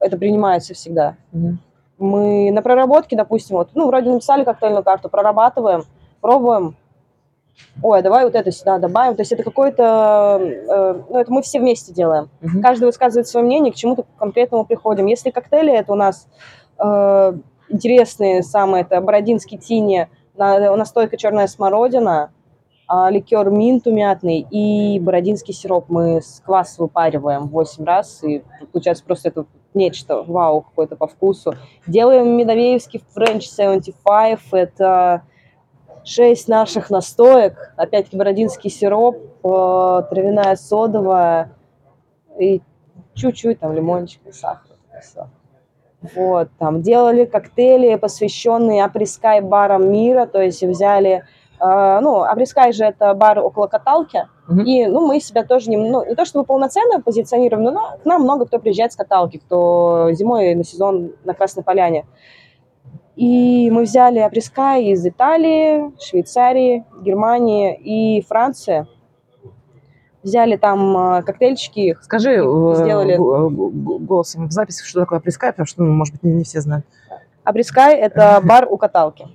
это принимается всегда. Мы на проработке, допустим, вот, ну, вроде написали коктейльную карту, прорабатываем, пробуем. Ой, а давай вот это сюда добавим. То есть это какой-то, э, ну, это мы все вместе делаем Мгм. каждый высказывает свое мнение, к чему-то конкретному приходим. Если коктейли, это у нас э, интересные самые, это бородинский тини, на- настойка черная смородина, ликер минту мятный и бородинский сироп. Мы с квас выпариваем 8 раз, и получается просто это нечто, вау, какое-то по вкусу. Делаем медовеевский French 75, это 6 наших настоек, опять-таки бородинский сироп, э, травяная содовая, и чуть-чуть там лимончик и сахар. и всё. Вот, там делали коктейли, посвященные априскай барам мира, то есть взяли, ну, априскай же это бар около каталки, Мгм. и, ну, мы себя тоже не, ну, не то чтобы полноценно позиционируем, но к нам много кто приезжает с каталки, кто зимой на сезон на Красной Поляне. И мы взяли априскай из Италии, Швейцарии, Германии и Франции. Взяли там э, коктейльчики Скажи э, сделали. голосом в записи, что такое прискай, потому что, ну, может быть, не, не все знают. Априскай – это бар у каталки.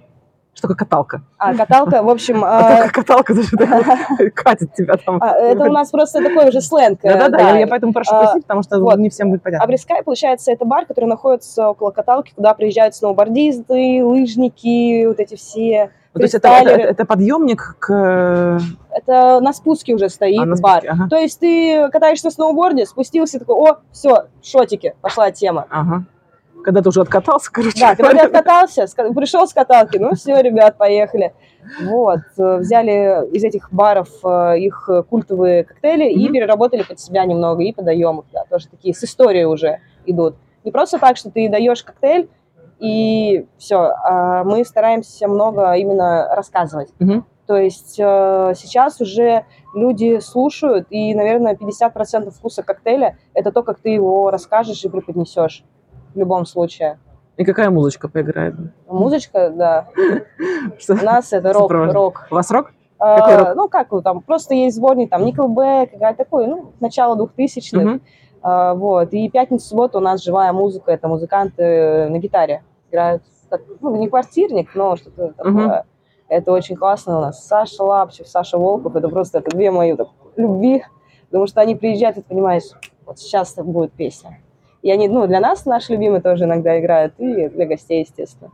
Что такое каталка? А, каталка, в общем, А а, каталка даже катит тебя там. а, это у нас просто такой уже сленг. э, Да-да-да, я, я поэтому прошу А, просить, потому что вот. не всем будет понятно. Априскай, получается, это бар, который находится около каталки, куда приезжают сноубордисты, лыжники, вот эти все. Ну, то есть это, это, это подъемник к... Это на спуске уже стоит а, на бар. спуске, ага. То есть ты катаешься на сноуборде, спустился, такой, о, все, шотики, пошла тема. Ага. Когда ты уже откатался, короче. Да, когда ты откатался, пришел с каталки, ну все, ребят, поехали. Вот, э, взяли из этих баров э, их культовые коктейли и Мгм. переработали под себя немного, и подаем их, да, тоже такие с историей уже идут. Не просто так, что ты даешь коктейль, и все, мы стараемся много именно рассказывать. Мгм. То есть э, сейчас уже люди слушают, и, наверное, 50% вкуса коктейля – это то, как ты его расскажешь и преподнесешь в любом случае. И какая музычка поиграет? Музычка, да. У нас это рок, рок. У вас рок? А, ну, как там, просто есть сборник, там, Nickelback, какая такой, ну, начало 2000-х. Мгм. А, вот. И пятницу, субботу у нас живая музыка, это музыканты на гитаре играют. Ну, не квартирник, но что-то такое. Это очень классно у нас. Саша Лапчев, Саша Волков, это просто это две мои так, любви, потому что они приезжают, и ты понимаешь, вот сейчас будет песня. И они, ну, для нас наши любимые тоже иногда играют, и для гостей, естественно.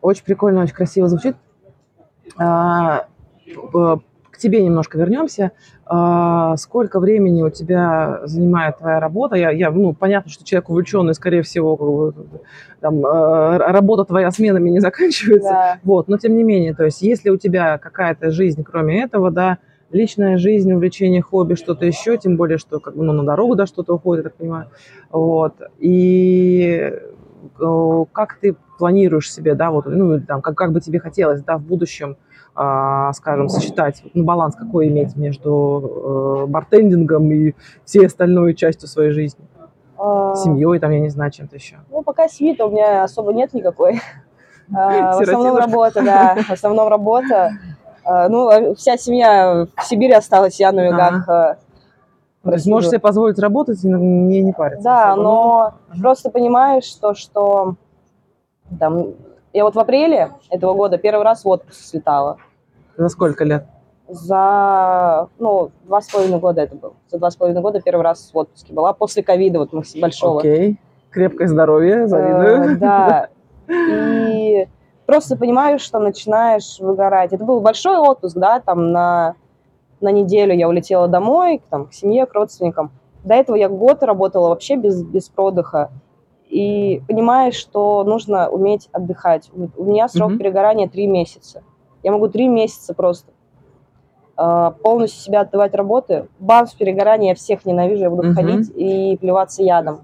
Очень прикольно, очень красиво звучит. А, э, К тебе немножко вернемся. А, Сколько времени у тебя занимает твоя работа? Я, я, ну, понятно, что человек увлеченный, скорее всего, как бы, там, э, работа твоя сменами не заканчивается. Да. Вот, но тем не менее, то есть, если у тебя какая-то жизнь, кроме этого, да, личная жизнь, увлечение, хобби, что-то еще, тем более, что как бы, ну, на дорогу, да, что-то уходит, я так понимаю, вот, и э, как ты планируешь себе, да, вот, ну, там, как, как бы тебе хотелось, да, в будущем, а, скажем, сочетать, ну, баланс какой иметь между э, бартендингом и всей остальной частью своей жизни? А, Семьей, там, я не знаю, чем-то еще. Ну, пока семьи-то у меня особо нет никакой. А, В основном работа, да, в основном работа. А, Ну, а вся семья в Сибири осталась, я на югах. а, То есть можешь себе позволить работать и не, не париться. Да, особо. но Мгм. просто понимаешь, что, что там, я вот в апреле этого года первый раз в отпуск слетала. За сколько лет? За, ну, два с половиной года это был. За два с половиной года первый раз в отпуске была. После ковида вот большого. Окей. Крепкое здоровье, Э, завидую. Да. И просто понимаешь, что начинаешь выгорать. Это был большой отпуск, да, там на, на неделю я улетела домой, там, к семье, к родственникам. До этого я год работала вообще без, без продыха. И понимаешь, что нужно уметь отдыхать. У меня срок Мгм. перегорания три месяца. Я могу три месяца просто э, полностью себя отдавать работы. Бам, с перегорания я всех ненавижу, я буду Мгм. ходить и плеваться ядом.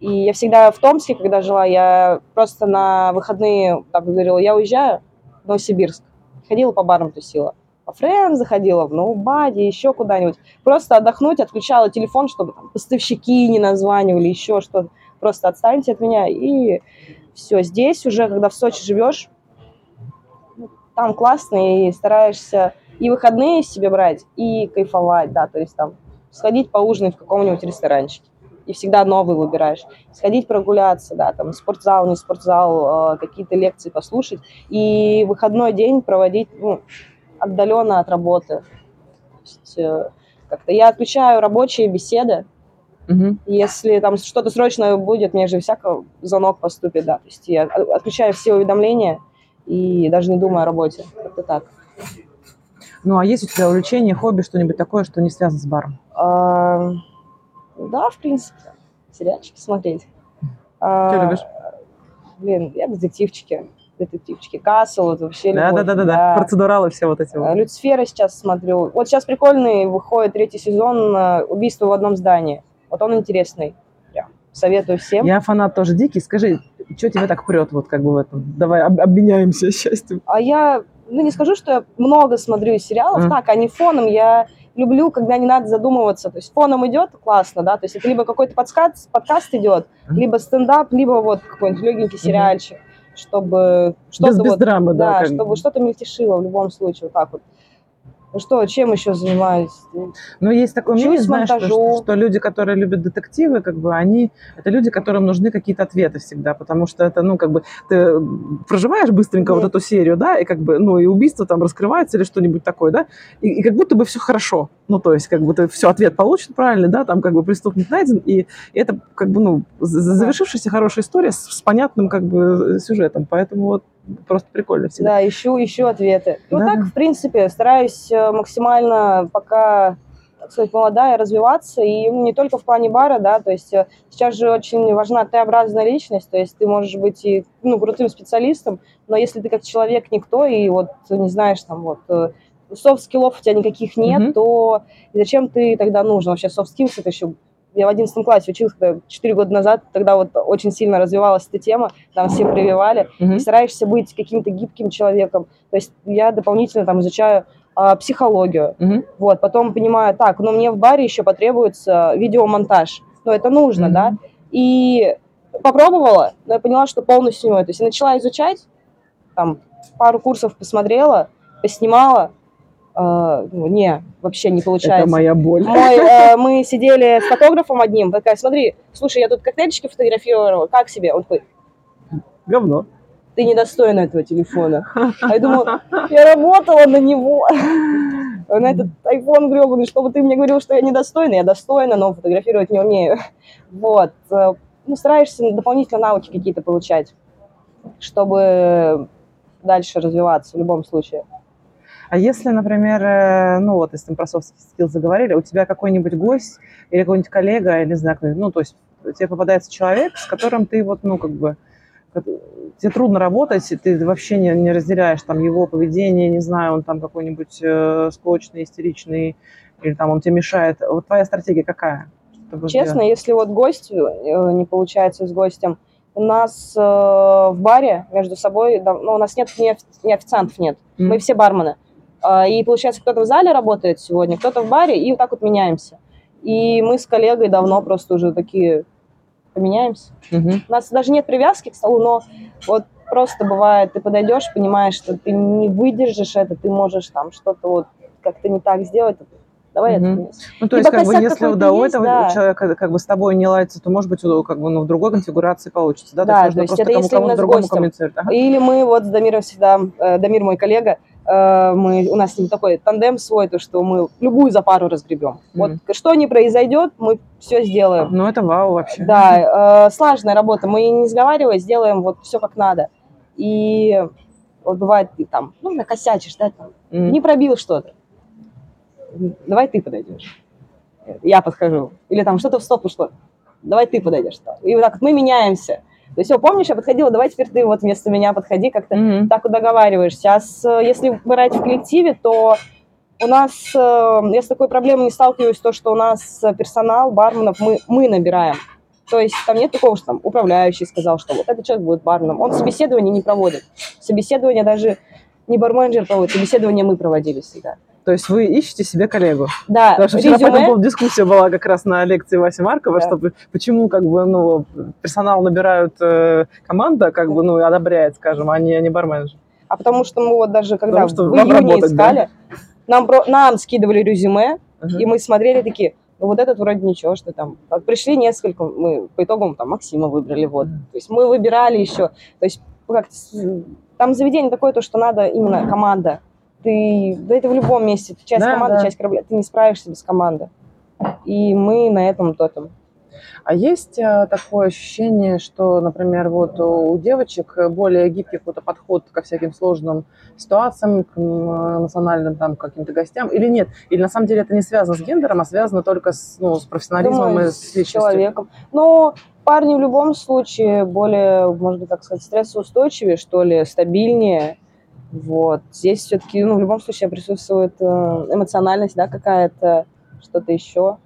И я всегда в Томске, когда жила, я просто на выходные так говорила, я уезжаю в Новосибирск. Ходила по барам, тусила. По френ заходила, в ноубаде, еще куда-нибудь. Просто отдохнуть, отключала телефон, чтобы там поставщики не названивали, еще что-то. Просто отстаньте от меня. И все, здесь уже, когда в Сочи живешь, ну, там классно, и стараешься и выходные себе брать, и кайфовать, да, то есть там сходить поужинать в каком-нибудь ресторанчике и всегда новый выбираешь. Сходить прогуляться, да, там спортзал, не спортзал, э, какие-то лекции послушать. И выходной день проводить ну, отдаленно от работы. Э, как-то я отключаю рабочие беседы. Мгм. Если там что-то срочное будет, мне же всяко звонок поступит, да. То есть я отключаю все уведомления и даже не думаю о работе. Как-то так. Ну, а есть у тебя увлечение, хобби, что-нибудь такое, что не связано с баром? А, да, в принципе. Сериальчики смотреть. А, Что любишь? Блин, я детективчики. Детективчики. Касл, вот вообще Да, да, любовь, да, да, да. Процедуралы все вот эти вот. Люцифера сейчас смотрю. Вот сейчас прикольный выходит третий сезон а, «Убийство в одном здании». Вот он интересный. Прям советую всем. Я фанат тоже дикий. Скажи, что тебя так прет вот как бы в этом? Давай об- обменяемся счастьем. А я, ну не скажу, что я много смотрю сериалов, Мгм. так, они фоном. Я люблю, когда не надо задумываться. То есть фоном идет, классно, да, то есть это либо какой-то подкаст, подкаст идет, либо стендап, либо вот какой-нибудь легенький сериальчик, чтобы что-то Без, без вот, драмы, да. да, чтобы что-то мельтешило в любом случае, вот так вот. Ну что, чем еще занимаюсь? Ну, есть такое Учусь мнение, знаешь, что, что, что люди, которые любят детективы, как бы они, это люди, которым нужны какие-то ответы всегда, потому что это, ну, как бы, ты проживаешь быстренько Мгм. вот эту серию, да, и как бы, ну, и убийство там раскрывается или что-нибудь такое, да, и, и как будто бы все хорошо, ну, то есть, как бы, ты все, ответ получен правильный, да, там, как бы, преступник найден, и это, как бы, ну, за- за- завершившаяся хорошая история с, с понятным, как бы, сюжетом, поэтому вот просто прикольно всегда. Да, ищу, ищу ответы. Ну Да. так, в принципе, стараюсь э, максимально пока, так сказать, молодая, развиваться, и не только в плане бара, да, то есть э, сейчас же очень важна Т-образная личность, то есть ты можешь быть и, ну, крутым специалистом, но если ты как человек никто, и вот не знаешь, там, вот, э, soft skill-ов у тебя никаких нет, Мгм. то зачем ты тогда нужен? Вообще soft skills это еще я в 11 классе училась, когда 4 года назад, тогда вот очень сильно развивалась эта тема, там все прививали, Мгм. и стараешься быть каким-то гибким человеком. То есть я дополнительно там изучаю а, психологию. Мгм. Вот, потом понимаю, так, но мне в баре еще потребуется видеомонтаж. Ну, это нужно, Мгм. да. И попробовала, но я поняла, что полностью не. То есть я начала изучать, там, пару курсов посмотрела, поснимала. А, ну, не, вообще не получается. Это моя боль. Мой, э, мы сидели с фотографом одним, такая, смотри, слушай, я тут коктейльчики фотографировала, как себе? Он такой, Говно. ты недостойна этого телефона. А я думала, я работала на него, на этот iPhone гребаный, чтобы ты мне говорил, что я недостойна. Я достойна, но фотографировать не умею. Вот. Э, Ну, стараешься дополнительно навыки какие-то получать, чтобы дальше развиваться в любом случае. А если, например, э, ну вот, если мы про soft skills заговорили, у тебя какой-нибудь гость или какой-нибудь коллега, я не знаю, ну, то есть тебе попадается человек, с которым ты вот, ну, как бы, тебе трудно работать, ты вообще не, не разделяешь там его поведение, не знаю, он там какой-нибудь э, склочный, истеричный, или там он тебе мешает. Вот твоя стратегия какая? Честно, делать? если вот гость, э, не получается с гостем, У нас э, в баре между собой, ну, у нас нет ни, офи- ни официантов, нет. Мы все бармены. А, И получается, кто-то в зале работает сегодня, кто-то в баре, и вот так вот меняемся. И мы с коллегой давно просто уже такие поменяемся. Мгм. У нас даже нет привязки к столу, но вот просто бывает, ты подойдешь, понимаешь, что ты не выдержишь это, ты можешь там что-то вот как-то не так сделать. Давай Мгм. это. Ну, то есть, как бы, если у есть, этого да. человека как бы с тобой не ладится, то, может быть, как бы, ну, в другой конфигурации получится, да? Да, то то есть, нужно есть это если именно с гостем. Ага. Или мы вот с Дамиром всегда, э, Дамир мой коллега, мы, у нас с ним такой тандем свой, то что мы любую за пару разгребем. Вот Мгм. что не произойдет, мы все сделаем. Ну, это вау вообще. Да, э, слаженная работа. Мы не сговариваясь сделаем вот все как надо. И вот бывает ты там, ну, накосячишь, да, там, М. не пробил что-то. Давай ты подойдешь. Я подхожу. Или там что-то в стоп ушло. Давай ты подойдешь. И вот так вот мы меняемся. То есть, о, помнишь, я подходила, давай теперь ты вот вместо меня подходи, как-то Мгм. так вот договариваешься. А с, э, если брать в коллективе, то у нас, э, я с такой проблемой не сталкиваюсь, то, что у нас э, персонал, барменов, мы, мы набираем. То есть там нет такого, что там управляющий сказал, что вот этот человек будет барменом. Он собеседование не проводит. Собеседование даже не барменджер проводит, собеседование мы проводили всегда. То есть вы ищете себе коллегу. Да, Потому что вчера по этому резюме, поводу дискуссия была как раз на лекции Васи Маркова, Да. что почему как бы, ну, персонал набирают э, команда, как бы, ну, одобряет, скажем, а не, не барменджер. а потому что мы вот даже когда Потому что в июне работать, да? искали, нам, про- нам скидывали резюме, Ага. И мы смотрели такие, ну вот этот вроде ничего, что там. Вот пришли несколько, мы по итогам там Максима выбрали, вот. То есть мы выбирали еще. То есть как там заведение такое, то, что надо именно команда. Ты, да это в любом месте, ты часть Да, команды, да. часть корабля, ты не справишься без команды. И мы на этом тотем. А есть э, такое ощущение, что, например, вот у девочек более гибкий какой-то подход ко всяким сложным ситуациям, к национальным там каким-то гостям, или нет? Или на самом деле это не связано с гендером, а связано только с, ну, с профессионализмом Думаю, и с личностью? человеком. Но парни в любом случае более, быть, так сказать, стрессоустойчивее, что ли, стабильнее. Вот. Здесь все-таки, ну, в любом случае присутствует э, эмоциональность, да, какая-то, что-то еще.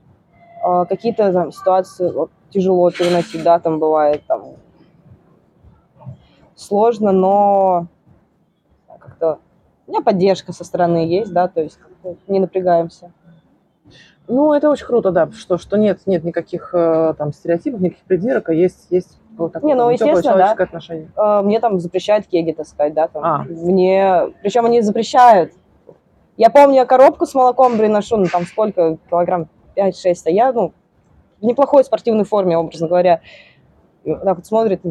А, Какие-то там ситуации вот, тяжело переносить, да, там бывает там сложно, но как-то у меня поддержка со стороны есть, да, то есть не напрягаемся. Ну, это очень круто, да, что, что нет, нет никаких э, там стереотипов, никаких придирок, а есть, есть вот такое Не, ну, естественно, да. отношение. А, мне там запрещают кеги таскать, да, там. А. Мне, причем они запрещают. Я помню, я коробку с молоком приношу, ну, там сколько, килограмм 5-6, а я, ну, в неплохой спортивной форме, образно говоря. И так вот смотрит,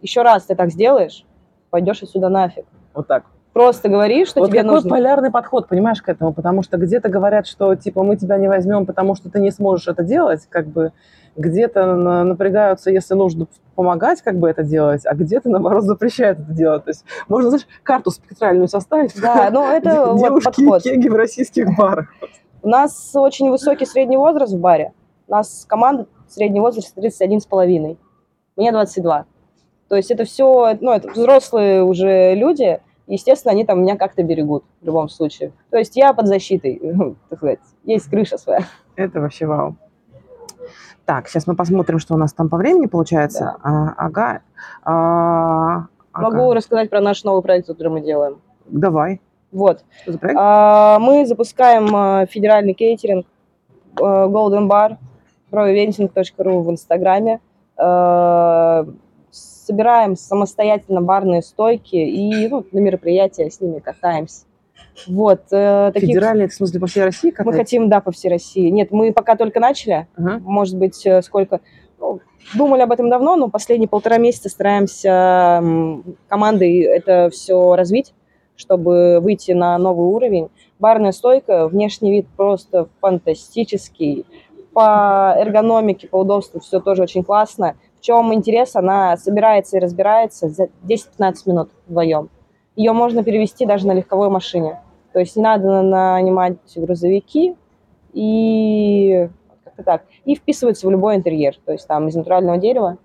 еще раз ты так сделаешь, пойдешь отсюда нафиг. Вот так. Просто говори, что вот тебе какой нужно. полярный подход, понимаешь, к этому, потому что где-то говорят, что типа мы тебя не возьмем, потому что ты не сможешь это делать, как бы где-то на- напрягаются, если нужно помогать, как бы это делать, а где-то наоборот запрещают это делать. То есть можно, знаешь, карту спектральную составить. Да, ну это вот подход. кеги в российских барах. У нас очень высокий средний возраст в баре. У нас команда средний возраст 31,5. Мне 22. То есть это все, ну, это взрослые уже люди, естественно, они там меня как-то берегут в любом случае. То есть я под защитой, так сказать, есть крыша своя. Это вообще вау. Так, сейчас мы посмотрим, что у нас там по времени получается. А, ага. А, ага. Могу рассказать про наш новый проект, который мы делаем. Давай. Вот. Что за проект? А, Мы запускаем а, федеральный кейтеринг э, Golden Bar, proeventing.ru в Инстаграме. Собираем самостоятельно барные стойки и ну, на мероприятия с ними катаемся. Вот. э, таких- Федеральный, это в смысле по всей России Мы катать? хотим, да, по всей России. Нет, мы пока только начали. Ага. Может быть, э, сколько... ну, думали об этом давно, но последние полтора месяца стараемся командой это все развить, чтобы выйти на новый уровень. Барная стойка, внешний вид просто фантастический. По эргономике, по удобству все тоже очень классно. В чем интерес, она собирается и разбирается за 10-15 минут вдвоем. Ее можно перевести даже на легковой машине. То есть не надо нанимать грузовики и как-то так. И вписывается в любой интерьер. То есть там из натурального дерева.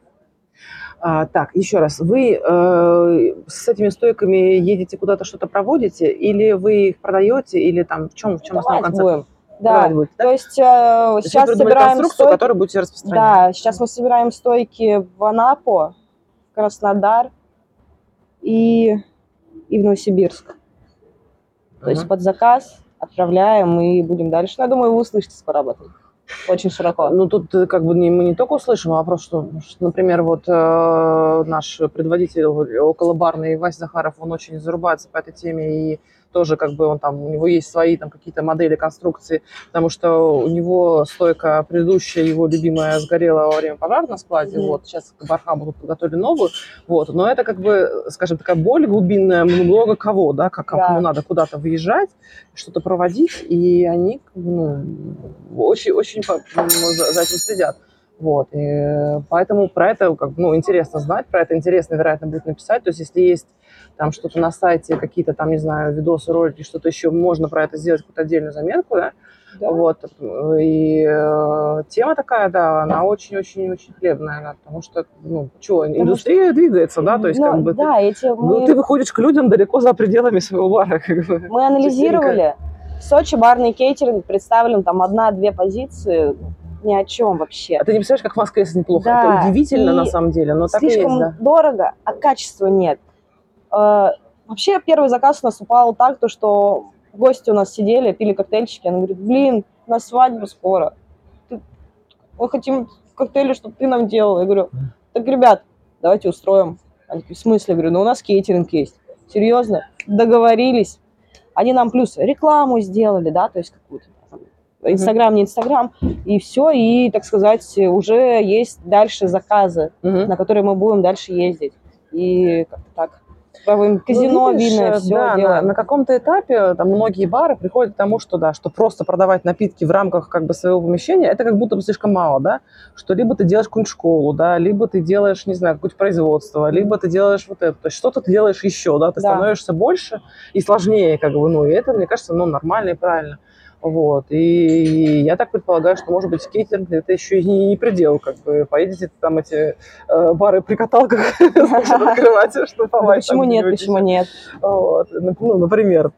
А, так, еще раз, вы э, с этими стойками едете куда-то что-то проводите, или вы их продаете, или там в чем в чем основной концепт? Да. Будете, да? То есть э, сейчас придумали собираем конструкцию, стойки. которую будете распространять. Да, сейчас мы собираем стойки в Анапу, Краснодар и, и в Новосибирск. То есть под заказ отправляем и будем дальше. Ну, я думаю, вы услышите скоро об этом. Очень широко. Ну, тут э, как бы мы не только услышим, а что, например, вот э, наш предводитель околобарный Вася Захаров, он очень зарубается по этой теме, и тоже как бы он там, у него есть свои там какие-то модели конструкции, потому что у него стойка предыдущая, его любимая, сгорела во время пожара на складе, Мгм. вот, сейчас к Бархаму подготовили новую, вот, но это как бы, скажем, такая боль глубинная много кого, да, как Да. кому надо куда-то выезжать, что-то проводить, и они как ну, очень, очень по- ну, за этим следят. Вот, и э, поэтому про это как, бы, ну, интересно знать, про это интересно, вероятно, будет написать. То есть, если есть там что-то на сайте, какие-то там, не знаю, видосы, ролики, что-то еще, можно про это сделать какую-то отдельную заметку, да, Да. вот, и э, тема такая, да, она очень-очень-очень хлебная, да, потому что, ну, что, индустрия двигается, да, то есть, Ну, как бы, ты- да, эти ну, мы, ты выходишь к людям далеко за пределами своего бара, как бы. мы анализировали. В Сочи барный кейтеринг представлен там одна-две позиции, ни о чем вообще. А ты не представляешь, как в Москве это неплохо. Да, это удивительно, на самом деле, но так и есть, Слишком да. дорого, а качества нет. Э, Вообще первый заказ у нас упал так, то, что гости у нас сидели, пили коктейльчики, она говорит, блин, у нас свадьба скоро. Ты- Мы хотим коктейли, чтобы ты нам делал. Я говорю, так, ребят, давайте устроим. Они такие, в смысле? Я говорю, ну у нас кейтеринг есть. Серьезно? Договорились. Они нам плюс рекламу сделали, да, то есть какую-то Инстаграм, не Инстаграм, и все, и, так сказать, уже есть дальше заказы, Мгм. на которые мы будем дальше ездить. И как-то так. Правим казино, Ну, видишь, винное, э, все да, на, на каком-то этапе там многие бары приходят к тому, что да, что просто продавать напитки в рамках как бы своего помещения, это как будто бы слишком мало, да, что либо ты делаешь какую-нибудь школу, да, либо ты делаешь, не знаю, какое-то производство, либо ты делаешь вот это, то есть что-то ты делаешь еще, да, ты Да. становишься больше и сложнее, как бы, ну, и это, мне кажется, ну, нормально и правильно. Вот. И я так предполагаю, что, может быть, скейтеринг это еще и не, предел. Как бы поедете там эти э, бары при каталках открывать, Ну, штамповать. почему нет, почему нет? Ну, например.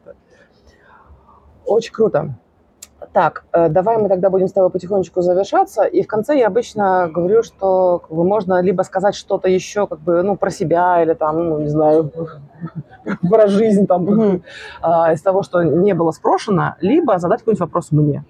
Очень круто. Так, э, давай мы тогда будем с тобой потихонечку завершаться. И в конце я обычно говорю, что как бы, можно либо сказать что-то еще как бы, ну, про себя или там, ну, не знаю, про жизнь там, а, из того, что не было спрошено, либо задать какой-нибудь вопрос мне.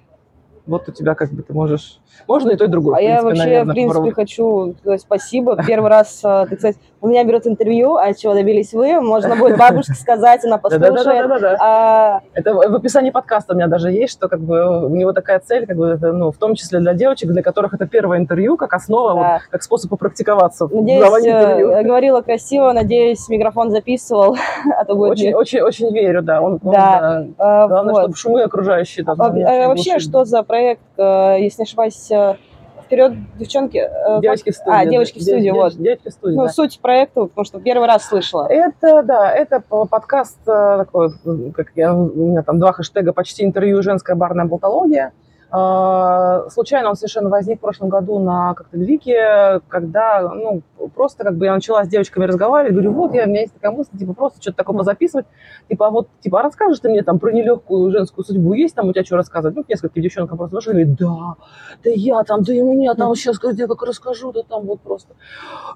Вот у тебя как бы ты можешь... Можно и то, и другое. А я вообще, наверное, в принципе, попробовать. хочу сказать спасибо. Первый раз, э, так сказать, у меня берут интервью, а чего добились вы? Можно будет бабушке сказать, она послушает. Да-да-да-да-да. А, Это в описании подкаста у меня даже есть, что как бы у него такая цель, как бы, ну, в том числе для девочек, для которых это первое интервью, как основа, вот, как способ попрактиковаться Надеюсь, э, говорила красиво, надеюсь, микрофон записывал, а то будет... Очень, очень, очень верю, да. Он, он, Да. э, Главное, вот. чтобы шумы окружающие там. А, а вообще, что за проект, э, если не ошибаюсь, э, вперед, девчонки? э, Девочки в студии. А, девочки в студии, вот. Девочки в студии, Ну, да. суть проекта, потому что первый раз слышала. Это, да, это по- подкаст э, такой, как я, у меня там два хэштега «Почти интервью. Женская барная болтология». А, Случайно он совершенно возник в прошлом году на коктейль-вике, когда, ну, просто как бы я начала с девочками разговаривать, говорю, вот, я, у меня есть такая мысль, типа, просто что-то такое позаписывать, типа, а вот, типа, а расскажешь ты мне там про нелегкую женскую судьбу, есть там у тебя что рассказывать? Ну, несколько девчонкам просто вышли, говорят, да, да я там, да и меня там сейчас, я как расскажу, да там вот просто.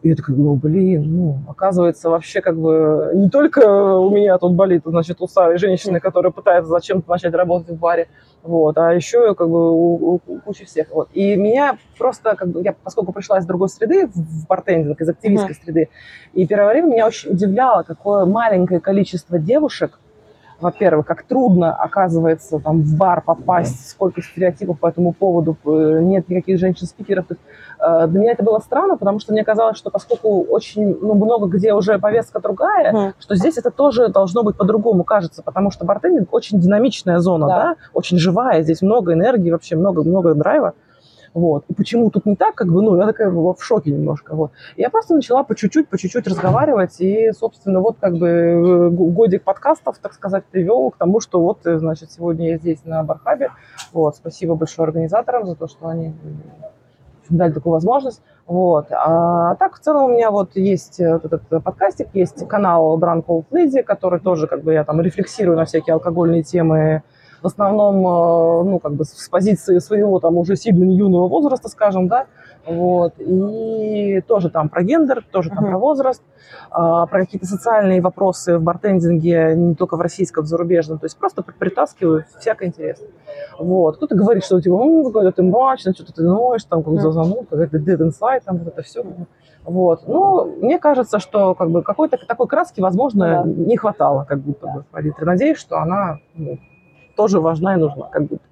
И я такая, ну, блин, ну, оказывается, вообще как бы не только у меня тут болит, значит, у старой женщины, которая пытается зачем-то начать работать в баре, вот, а еще как бы у, у- кучи всех. Вот. И меня просто, как бы, я, поскольку пришла из другой среды, в бартендинг, из активистской среды, и первое время меня очень удивляло, какое маленькое количество девушек, во-первых, как трудно, оказывается, там в бар попасть, сколько стереотипов по этому поводу, нет никаких женщин-спикеров. Э, Для меня это было странно, потому что мне казалось, что поскольку очень ну, много где уже повестка другая, Мгм. что здесь это тоже должно быть по-другому, кажется, потому что бартендинг очень динамичная зона, да, Да. очень живая, здесь много энергии, вообще много-много драйва. Вот. И почему тут не так, как бы, ну, я такая в шоке немножко. Вот. Я просто начала по чуть-чуть, по чуть-чуть разговаривать, и, собственно, вот как бы э, годик подкастов, так сказать, привел к тому, что вот, э, значит, сегодня я здесь на Бархабе. Вот. Спасибо большое организаторам за то, что они дали такую возможность. Вот. А так, в целом, у меня вот есть э, вот этот подкастик, есть канал Drunk Old Lady, который тоже, как бы, я там рефлексирую на всякие алкогольные темы, в основном, э, ну, как бы с позиции своего там уже сильно юного возраста, скажем, да, Вот. И тоже там про гендер, тоже там Мгм. про возраст, а, про какие-то социальные вопросы в бартендинге, не только в российском, в зарубежном. То есть просто притаскиваю всякое интересное. Вот. Кто-то говорит, что типа, ну, какой-то ты мрачный, что-то ты ноешь, там, как Мгм. зануд, какая-то dead inside, там, вот это все. Вот. Ну, мне кажется, что как бы какой-то такой краски, возможно, Да. не хватало, как будто бы. Надеюсь, что она ну, тоже важна и нужна, как будто.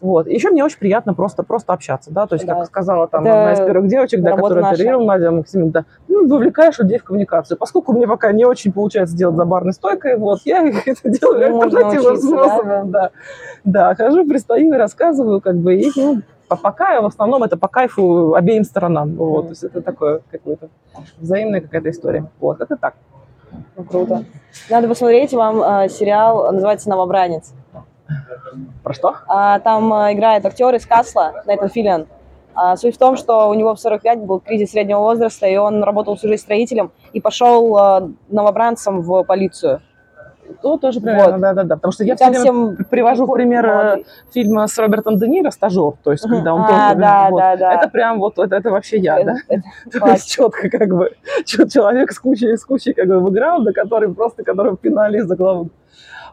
Вот. Еще мне очень приятно просто, просто общаться, да, то есть, Да. как сказала там Это одна из первых девочек, да, которая интервьюировала Надя Максимовна, да, ну, вовлекаешь людей в коммуникацию. Поскольку мне пока не очень получается делать за барной стойкой, вот, я это делаю Ну, альтернативным способом, да. Да, хожу, пристаю и рассказываю, как бы, и, ну, по- пока в основном это по кайфу обеим сторонам, вот, то есть это такое какое-то взаимная какая-то история, вот, это так. Ну, круто. Надо посмотреть вам э, сериал, называется «Новобранец». Про что? А, там э, играет актер из Касла, Нейтан Филлиан. А, суть в том, что у него в 45 был кризис среднего возраста, и он работал всю жизнь строителем и пошел э, новобранцем в полицию. То тоже примерно, Вот. да-да-да, потому что я все всем привожу пример э, молодые. фильма с Робертом Де Ниро «Стажер», то есть когда он А, тоже... да, вот, да, да. Это прям вот, это, это вообще я, да? Это- это То есть четко как бы человек с кучей, с кучей как бы бэкграунда, который просто, которого пинали из-за головы.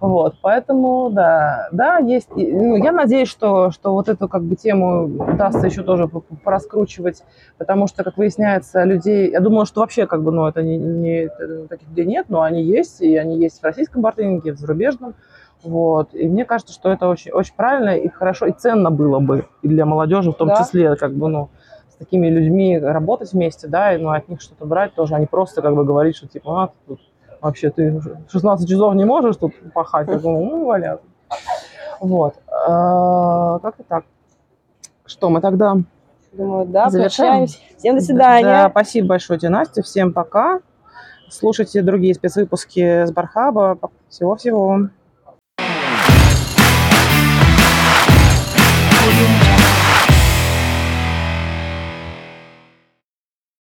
Вот, поэтому, да, да, есть. ну, я надеюсь, что, что вот эту как бы тему удастся еще тоже по- по- пораскручивать, потому что, как выясняется, людей, я думаю, что вообще как бы, ну, это не, не- это таких людей нет, но они есть, и они есть в российском бартендинге, и в зарубежном. Вот. И мне кажется, что это очень, очень правильно и хорошо, и ценно было бы и для молодежи в том Да. числе, как бы, ну, с такими людьми работать вместе, да, и ну, от них что-то брать тоже, а не просто как бы говорить, что типа, а, тут вообще ты 16 часов не можешь тут пахать, я думаю, ну, валяться. Вот. А, Как-то так. Что, мы тогда Думаю, да, Завершаем? Всем до свидания. Да, спасибо большое тебе, Настя. Всем пока. Слушайте другие спецвыпуски с Бархаба. Всего-всего.